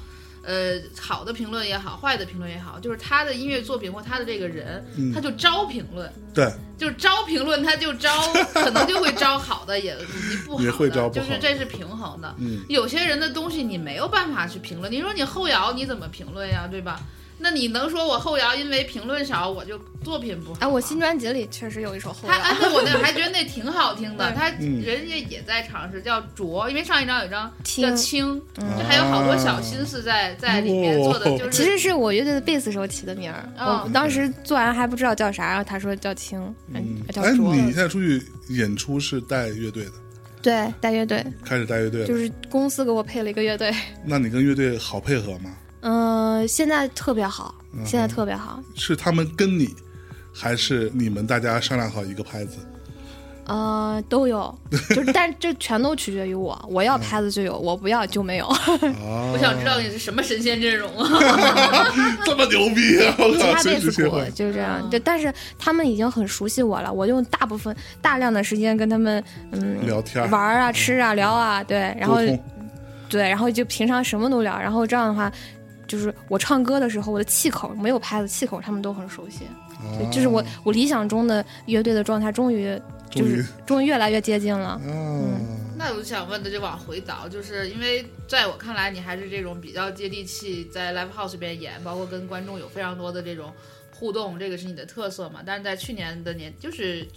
呃，好的评论也好，坏的评论也好，就是他的音乐作品或他的这个人，嗯。他就招评论，对，就是招评论，他就招，可能就会招好的，也以及不好的，也会招就是这是平衡的。嗯。有些人的东西你没有办法去评论，你说你后摇你怎么评论呀，对吧？那你能说我后摇因为评论少我就作品不好吗？哎，我新专辑里确实有一首后他哎，摇，对我那 还觉得那挺好听的，他嗯。人家也在尝试叫浊，因为上一张有一张轻叫轻，嗯。这还有好多小心思在在里面做的，哦就是其实是我乐队的贝斯手起的名儿，哦。我当时做完还不知道叫啥，然后他说叫青，叫哎，卓，你现在出去演出是带乐队的，对，带乐队，开始带乐队了，就是公司给我配了一个乐队，那你跟乐队好配合吗？嗯，现在特别好，现在特别好，是他们跟你，还是你们大家商量好一个拍子？呃，都有，就是但这全都取决于我，我要拍子就有，我不要就没有。啊，我想知道你是什么神仙阵容啊！这么牛逼啊！我吉靠，他贝斯鼓随时切换。就是这样，对，但是他们已经很熟悉我了，我用大部分大量的时间跟他们嗯聊天玩啊、吃啊、聊啊，对，然后对，然后就平常什么都聊，然后这样的话，就是我唱歌的时候，我的气口没有拍子，气口他们都很熟悉，对，就是我我理想中的乐队的状态，终于就是终于越来越接近了。嗯，那我想问的就往回倒，就是因为在我看来，你还是这种比较接地气，在 live house 里边演，包括跟观众有非常多的这种互动，这个是你的特色嘛。但是在去年的年，就是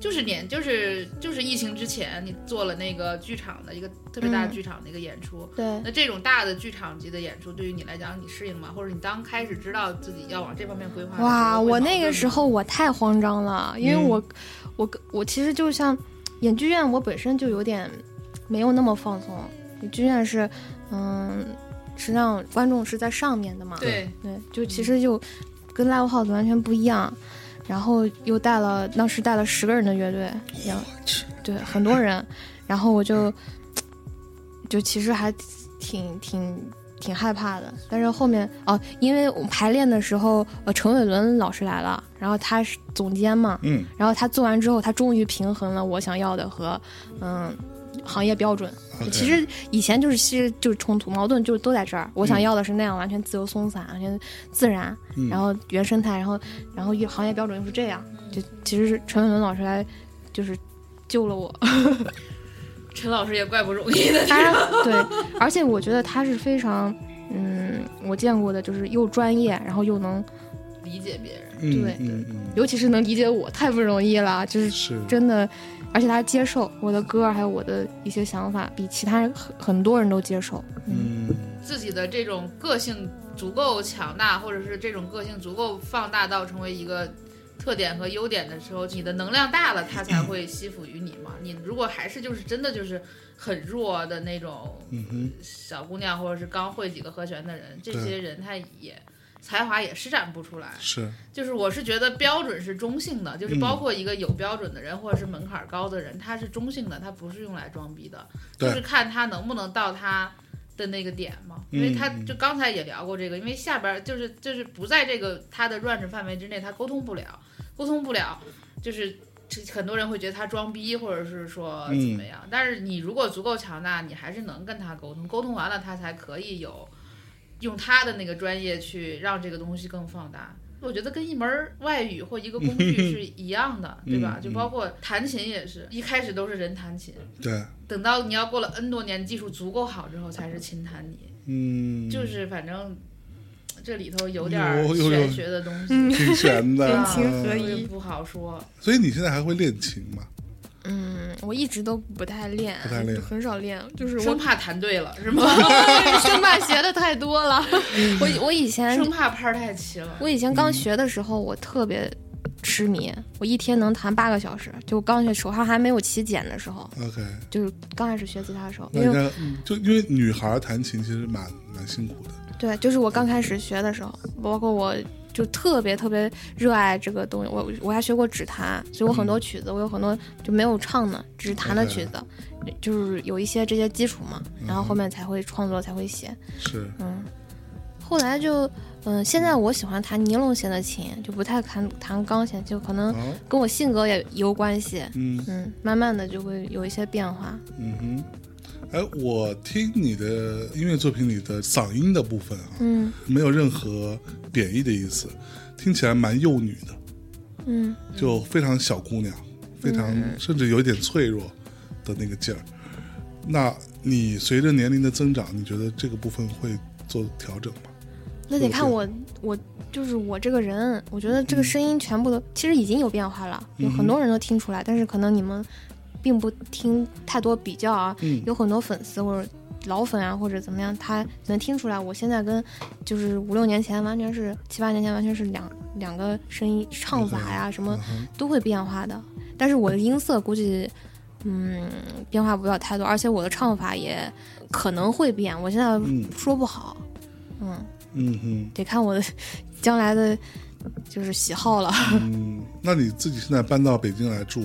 就是年，就是就是疫情之前，你做了那个剧场的一个特别大剧场的一个演出。对，那这种大的剧场级的演出，对于你来讲，你适应吗？或者你当开始知道自己要往这方面规划哇，我那个时候我太慌张了，因为嗯我、我我其实就像演剧院，我本身就有点没有那么放松。剧院是，嗯，实际上观众是在上面的嘛，对对，就其实就跟 live house 完全不一样。然后又带了，当时带了十个人的乐队，然后对很多人，然后我就 就其实还挺挺挺害怕的。但是后面哦，因为我们排练的时候，呃，陈伟伦老师来了，然后他是总监嘛，嗯，然后他做完之后，他终于平衡了我想要的和嗯行业标准。其实以前就是其实就是冲突矛盾，就是都在这儿。我想要的是那样完全自由松散，完全自然，嗯然后原生态，然后然后行业标准又是这样。就其实是陈伟伦老师来就是救了我。陈老师也怪不容易的。他对，而且我觉得他是非常嗯我见过的，就是又专业，然后又能，理解别人，嗯对嗯嗯，尤其是能理解我，太不容易了。就是是真的，而且他接受我的歌，还有我的一些想法，比其他人很很多人都接受。嗯，自己的这种个性足够强大，或者是这种个性足够放大到成为一个特点和优点的时候，你的能量大了，他才会吸附于你嘛。你如果还是就是真的就是很弱的那种嗯，小姑娘，或者是刚会几个和弦的人，这些人他也才华也施展不出来。是，就是我是觉得标准是中性的，就是嗯包括一个有标准的人或者是门槛高的人，他是中性的，他不是用来装逼的，就是看他能不能到他的那个点嘛。因为他就刚才也聊过这个，因为下边儿就是就是不在这个他的 range 范围之内，他沟通不了，沟通不了，就是。很多人会觉得他装逼，或者是说怎么样。但是你如果足够强大，你还是能跟他沟通，沟通完了，他才可以有用他的那个专业去让这个东西更放大。我觉得跟一门外语或一个工具是一样的，对吧？嗯就包括弹琴也是，一开始都是人弹琴，对，等到你要过了 N 多年，技术足够好之后，才是琴弹你。嗯，就是反正这里头有点玄学的东西，挺玄的，天琴合嗯一不好说。所以你现在还会练琴吗？嗯，我一直都不太练，不太练很少练，就是我生怕弹对了是吗？生怕学的太多了。我我以前生怕拍儿太齐了。我以前刚学的时候，我特别痴迷，我一天能弹八个小时。就刚学手上还没有起茧的时候，OK，就是刚开始学吉他的时候，那应因为就因为女孩儿弹琴其实蛮蛮辛苦的，对，就是我刚开始学的时候，包括我就特别特别热爱这个东西。我我还学过指弹，所以我很多曲子我有很多就没有唱的，只是弹的曲子，就是有一些这些基础嘛，然后后面才会创作才会写。是嗯，后来就嗯、现在我喜欢弹尼龙弦的琴，就不太弹弹钢琴，就可能，跟我性格也有关系。嗯嗯，慢慢的就会有一些变化。嗯哼。哎，我听你的音乐作品里的嗓音的部分啊，嗯。没有任何贬义的意思，听起来蛮幼女的，嗯，就非常小姑娘，非常、甚至有一点脆弱的那个劲儿。那你随着年龄的增长，你觉得这个部分会做调整吗？那得看我我就是我这个人，我觉得这个声音全部都、其实已经有变化了，有很多人都听出来，但是可能你们并不听太多比较啊，嗯有很多粉丝或者老粉啊或者怎么样，他能听出来我现在跟就是五六年前完全是七八年前完全是两两个声音唱法呀什么都会变化的，但是我的音色估计嗯变化不了太多，而且我的唱法也可能会变，我现在嗯说不好，嗯。嗯哼。得看我的 将来的就是喜好了。嗯，那你自己现在搬到北京来住，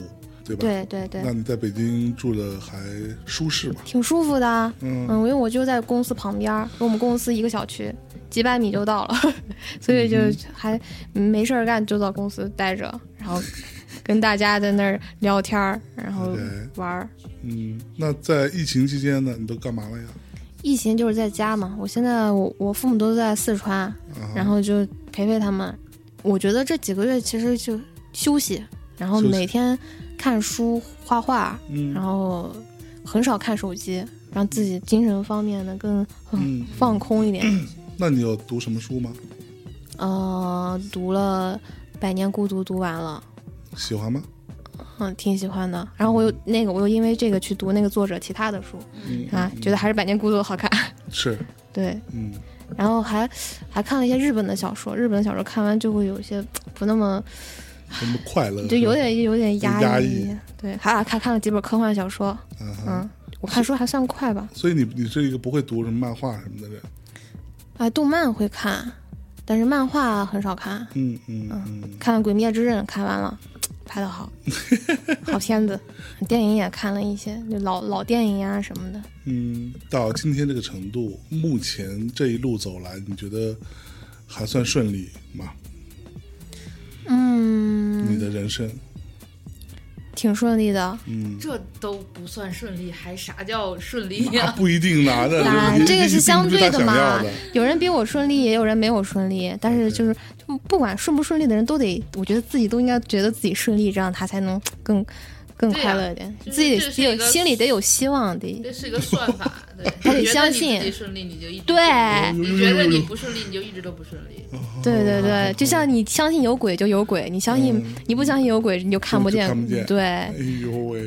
对吧？。对对对那，你在北京住的还舒适吗？挺舒服的。嗯嗯，因为我就在公司旁边儿，跟我们公司一个小区，几百米就到了，所以就嗯还没事儿干就到公司待着，然后跟大家在那儿聊天儿，然后玩儿。嗯，那在疫情期间呢，你都干嘛了呀？疫情就是在家嘛，我现在我我父母都在四川，啊然后就陪陪他们。我觉得这几个月其实就休息，然后每天看书、画画，嗯然后很少看手机，让自己精神方面的更、嗯放空一点。那你有读什么书吗？呃，读了《百年孤独》，读完了，喜欢吗？嗯，挺喜欢的。然后我又那个，我又因为这个去读那个作者其他的书嗯啊，觉得还是《百年孤独》好看。是，对，嗯然后还还看了一些日本的小说，日本的小说看完就会有一些不那么，什么快乐？就有点有点压压抑对，还还看了几本科幻小说，嗯。嗯，我看书还算快吧。所以你你是一个不会读什么漫画什么的人。哎，动漫会看，但是漫画很少看。嗯嗯嗯看了《鬼灭之刃》，看完了，拍的好，好片子。电影也看了一些，就老老电影啊什么的。嗯，到今天这个程度，目前这一路走来，你觉得还算顺利吗？嗯，你的人生，挺顺利的。嗯，这都不算顺利，还啥叫顺利那呀？不一定呢，这个是相对并不是他想嘛。有人比我顺利，也有人没有顺利。但是就是，就不管顺不顺利的人，都得，我觉得自己都应该觉得自己顺利，这样他才能更更快乐一点。就是自己有心里得有希望，得这是一个算法，对，还得你相信你自己顺利你就一直对你觉得你不顺利你就一直都不顺利。对对对，就像你相信有鬼就有鬼，你相信、嗯你不相信有鬼，你就看不见。看不见对，哎呦喂，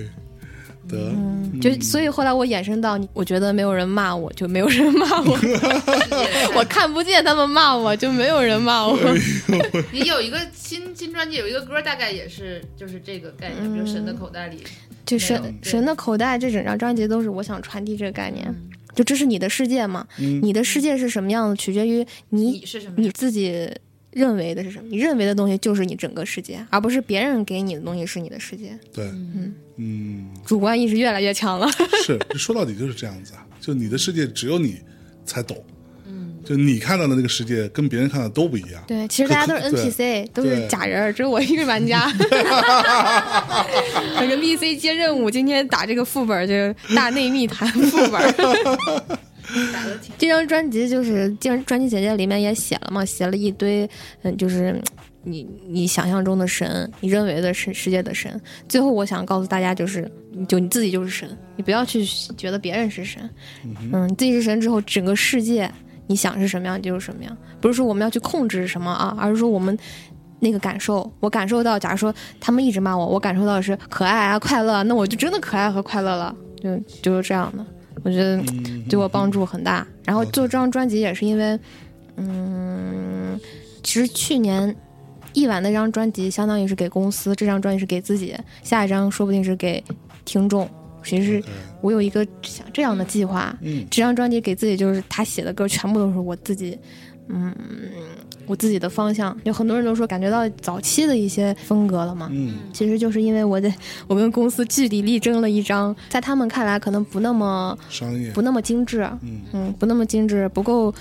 得，嗯，就所以后来我衍生到，我觉得没有人骂我，就没有人骂我 我看不见他们骂我，就没有人骂我。你有一个新新专辑，有一个歌，大概也是就是这个概念，比如《神的口袋》里，就神神的口袋这整张专辑都是我想传递这个概念，就这是你的世界嘛，嗯你的世界是什么样的，取决于你你是什么你？自己认为的是什么，你认为的东西就是你整个世界，而不是别人给你的东西是你的世界。对，嗯嗯，主观意识越来越强了。是，说到底就是这样子啊，就你的世界只有你才懂，嗯，就你看到的那个世界跟别人看到的都不一样，对，其实大家都是 NPC，都是假人儿，只有我一个玩家。那个 NPC 接任务，今天打这个副本儿就大内密谈副本儿。打的挺这张专辑就是这张专辑简介里面也写了嘛，写了一堆，嗯，就是嗯你你想象中的神，你认为的世世界的神。最后我想告诉大家，就是就你自己就是神，你不要去觉得别人是神，嗯，你自己是神之后，整个世界你想是什么样你就是什么样，不是说我们要去控制什么啊，而是说我们。那个感受，我感受到，假如说他们一直骂我，我感受到的是可爱啊、快乐啊，那我就真的可爱和快乐了，就就是这样的。我觉得嗯，对我帮助很大。然后做这张专辑也是因为，嗯，其实去年一晚那张专辑相当于是给公司，这张专辑是给自己，下一张说不定是给听众。其实 OK 我有一个想这样的计划，嗯。这张专辑给自己就是他写的歌全部都是我自己，嗯，我自己的方向。有很多人都说感觉到早期的一些风格了嘛，嗯。其实就是因为我在我跟公司据理力争了一张，在他们看来可能不那么商业，不那么精致，嗯。嗯，不那么精致，不够，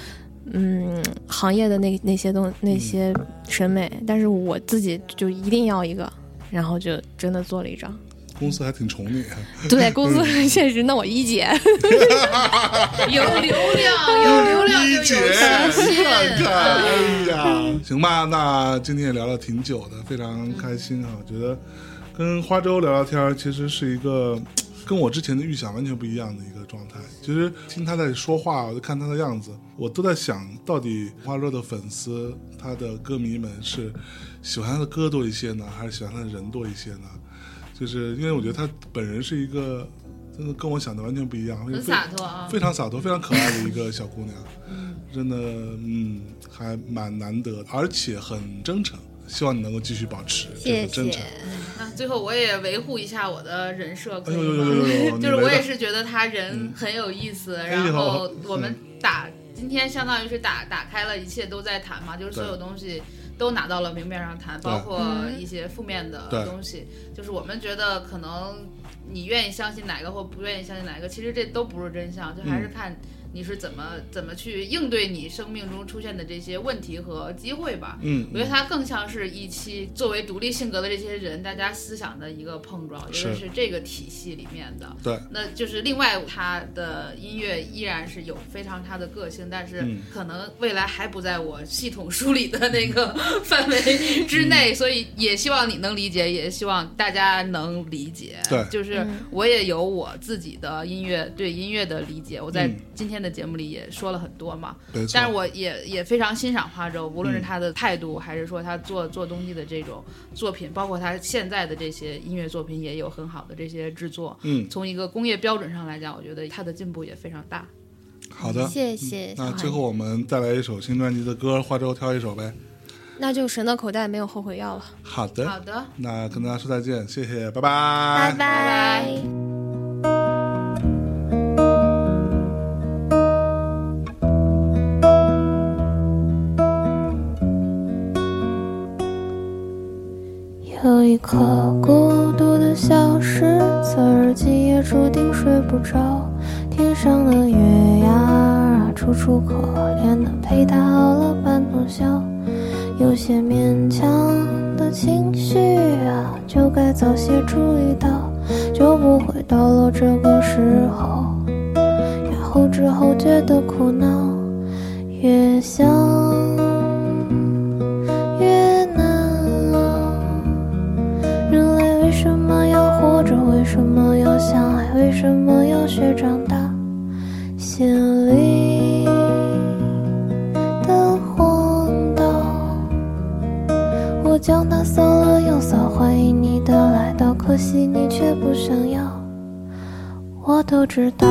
嗯，行业的那那些东那些审美，但是我自己就一定要一个，然后就真的做了一张。公司还挺宠你，对，公司确实，那我一姐，有流量，有流量有一姐，看看，哎呀，行吧，那今天也聊了挺久的，非常开心啊，我觉得跟花粥聊聊天，其实是一个跟我之前的预想完全不一样的一个状态。其实听他在说话，我就看他的样子，我都在想到底花粥的粉丝、他的歌迷们是喜欢他的歌多一些呢，还是喜欢他的人多一些呢？就是因为我觉得他本人是一个真的跟我想的完全不一样，很洒脱啊，非常洒脱、非常可爱的一个 小姑娘，真的，嗯，还蛮难得，而且很真诚。希望你能够继续保持这谢谢个真诚。。那最后我也维护一下我的人设，可以哎呦呦呦吗？呦呦！就是我也是觉得他人很有意思，哎然后我们打今天相当于是打打开了一切都在谈嘛，就是所有东西都拿到了明面上谈，包括嗯。一些负面的东西，就是我们觉得可能你愿意相信哪个或不愿意相信哪个，其实这都不是真相，就还是嗯。看你是怎么怎么去应对你生命中出现的这些问题和机会吧。嗯，我觉得它更像是一期作为独立性格的这些人，大家思想的一个碰撞，尤其是是这个体系里面的。对，那就是另外，他的音乐依然是有非常他的个性，但是嗯。可能未来还不在我系统梳理的那个范围之嗯。内，所以也希望你能理解，也希望大家能理解。对。就是我也有我自己的音乐对音乐的理解，我在嗯。今天的节目里也说了很多嘛。但是我也也非常欣赏花粥，无嗯论是他的态度，还是说他做做东西的这种作品，包括他现在的这些音乐作品，也有很好的这些制作。嗯，从一个工业标准上来讲，我觉得他的进步也非常大。好的。谢谢小那最后我们再来一首新专辑的歌，花粥挑一首呗。那就神的口袋没有后悔药了，好的，好的，那跟大家说再见，谢谢，拜拜拜。拜。颗孤独的小石子，今夜注定睡不着。天上的月牙啊，楚楚可怜的陪他熬了半通宵。有些勉强的情绪啊，就该早些注意到，就不会到了这个时候，呀后知后觉的苦恼，越想为什么要学长大？心里的荒岛，我将它扫了又扫，欢迎你的来到，可惜你却不想要。我都知道。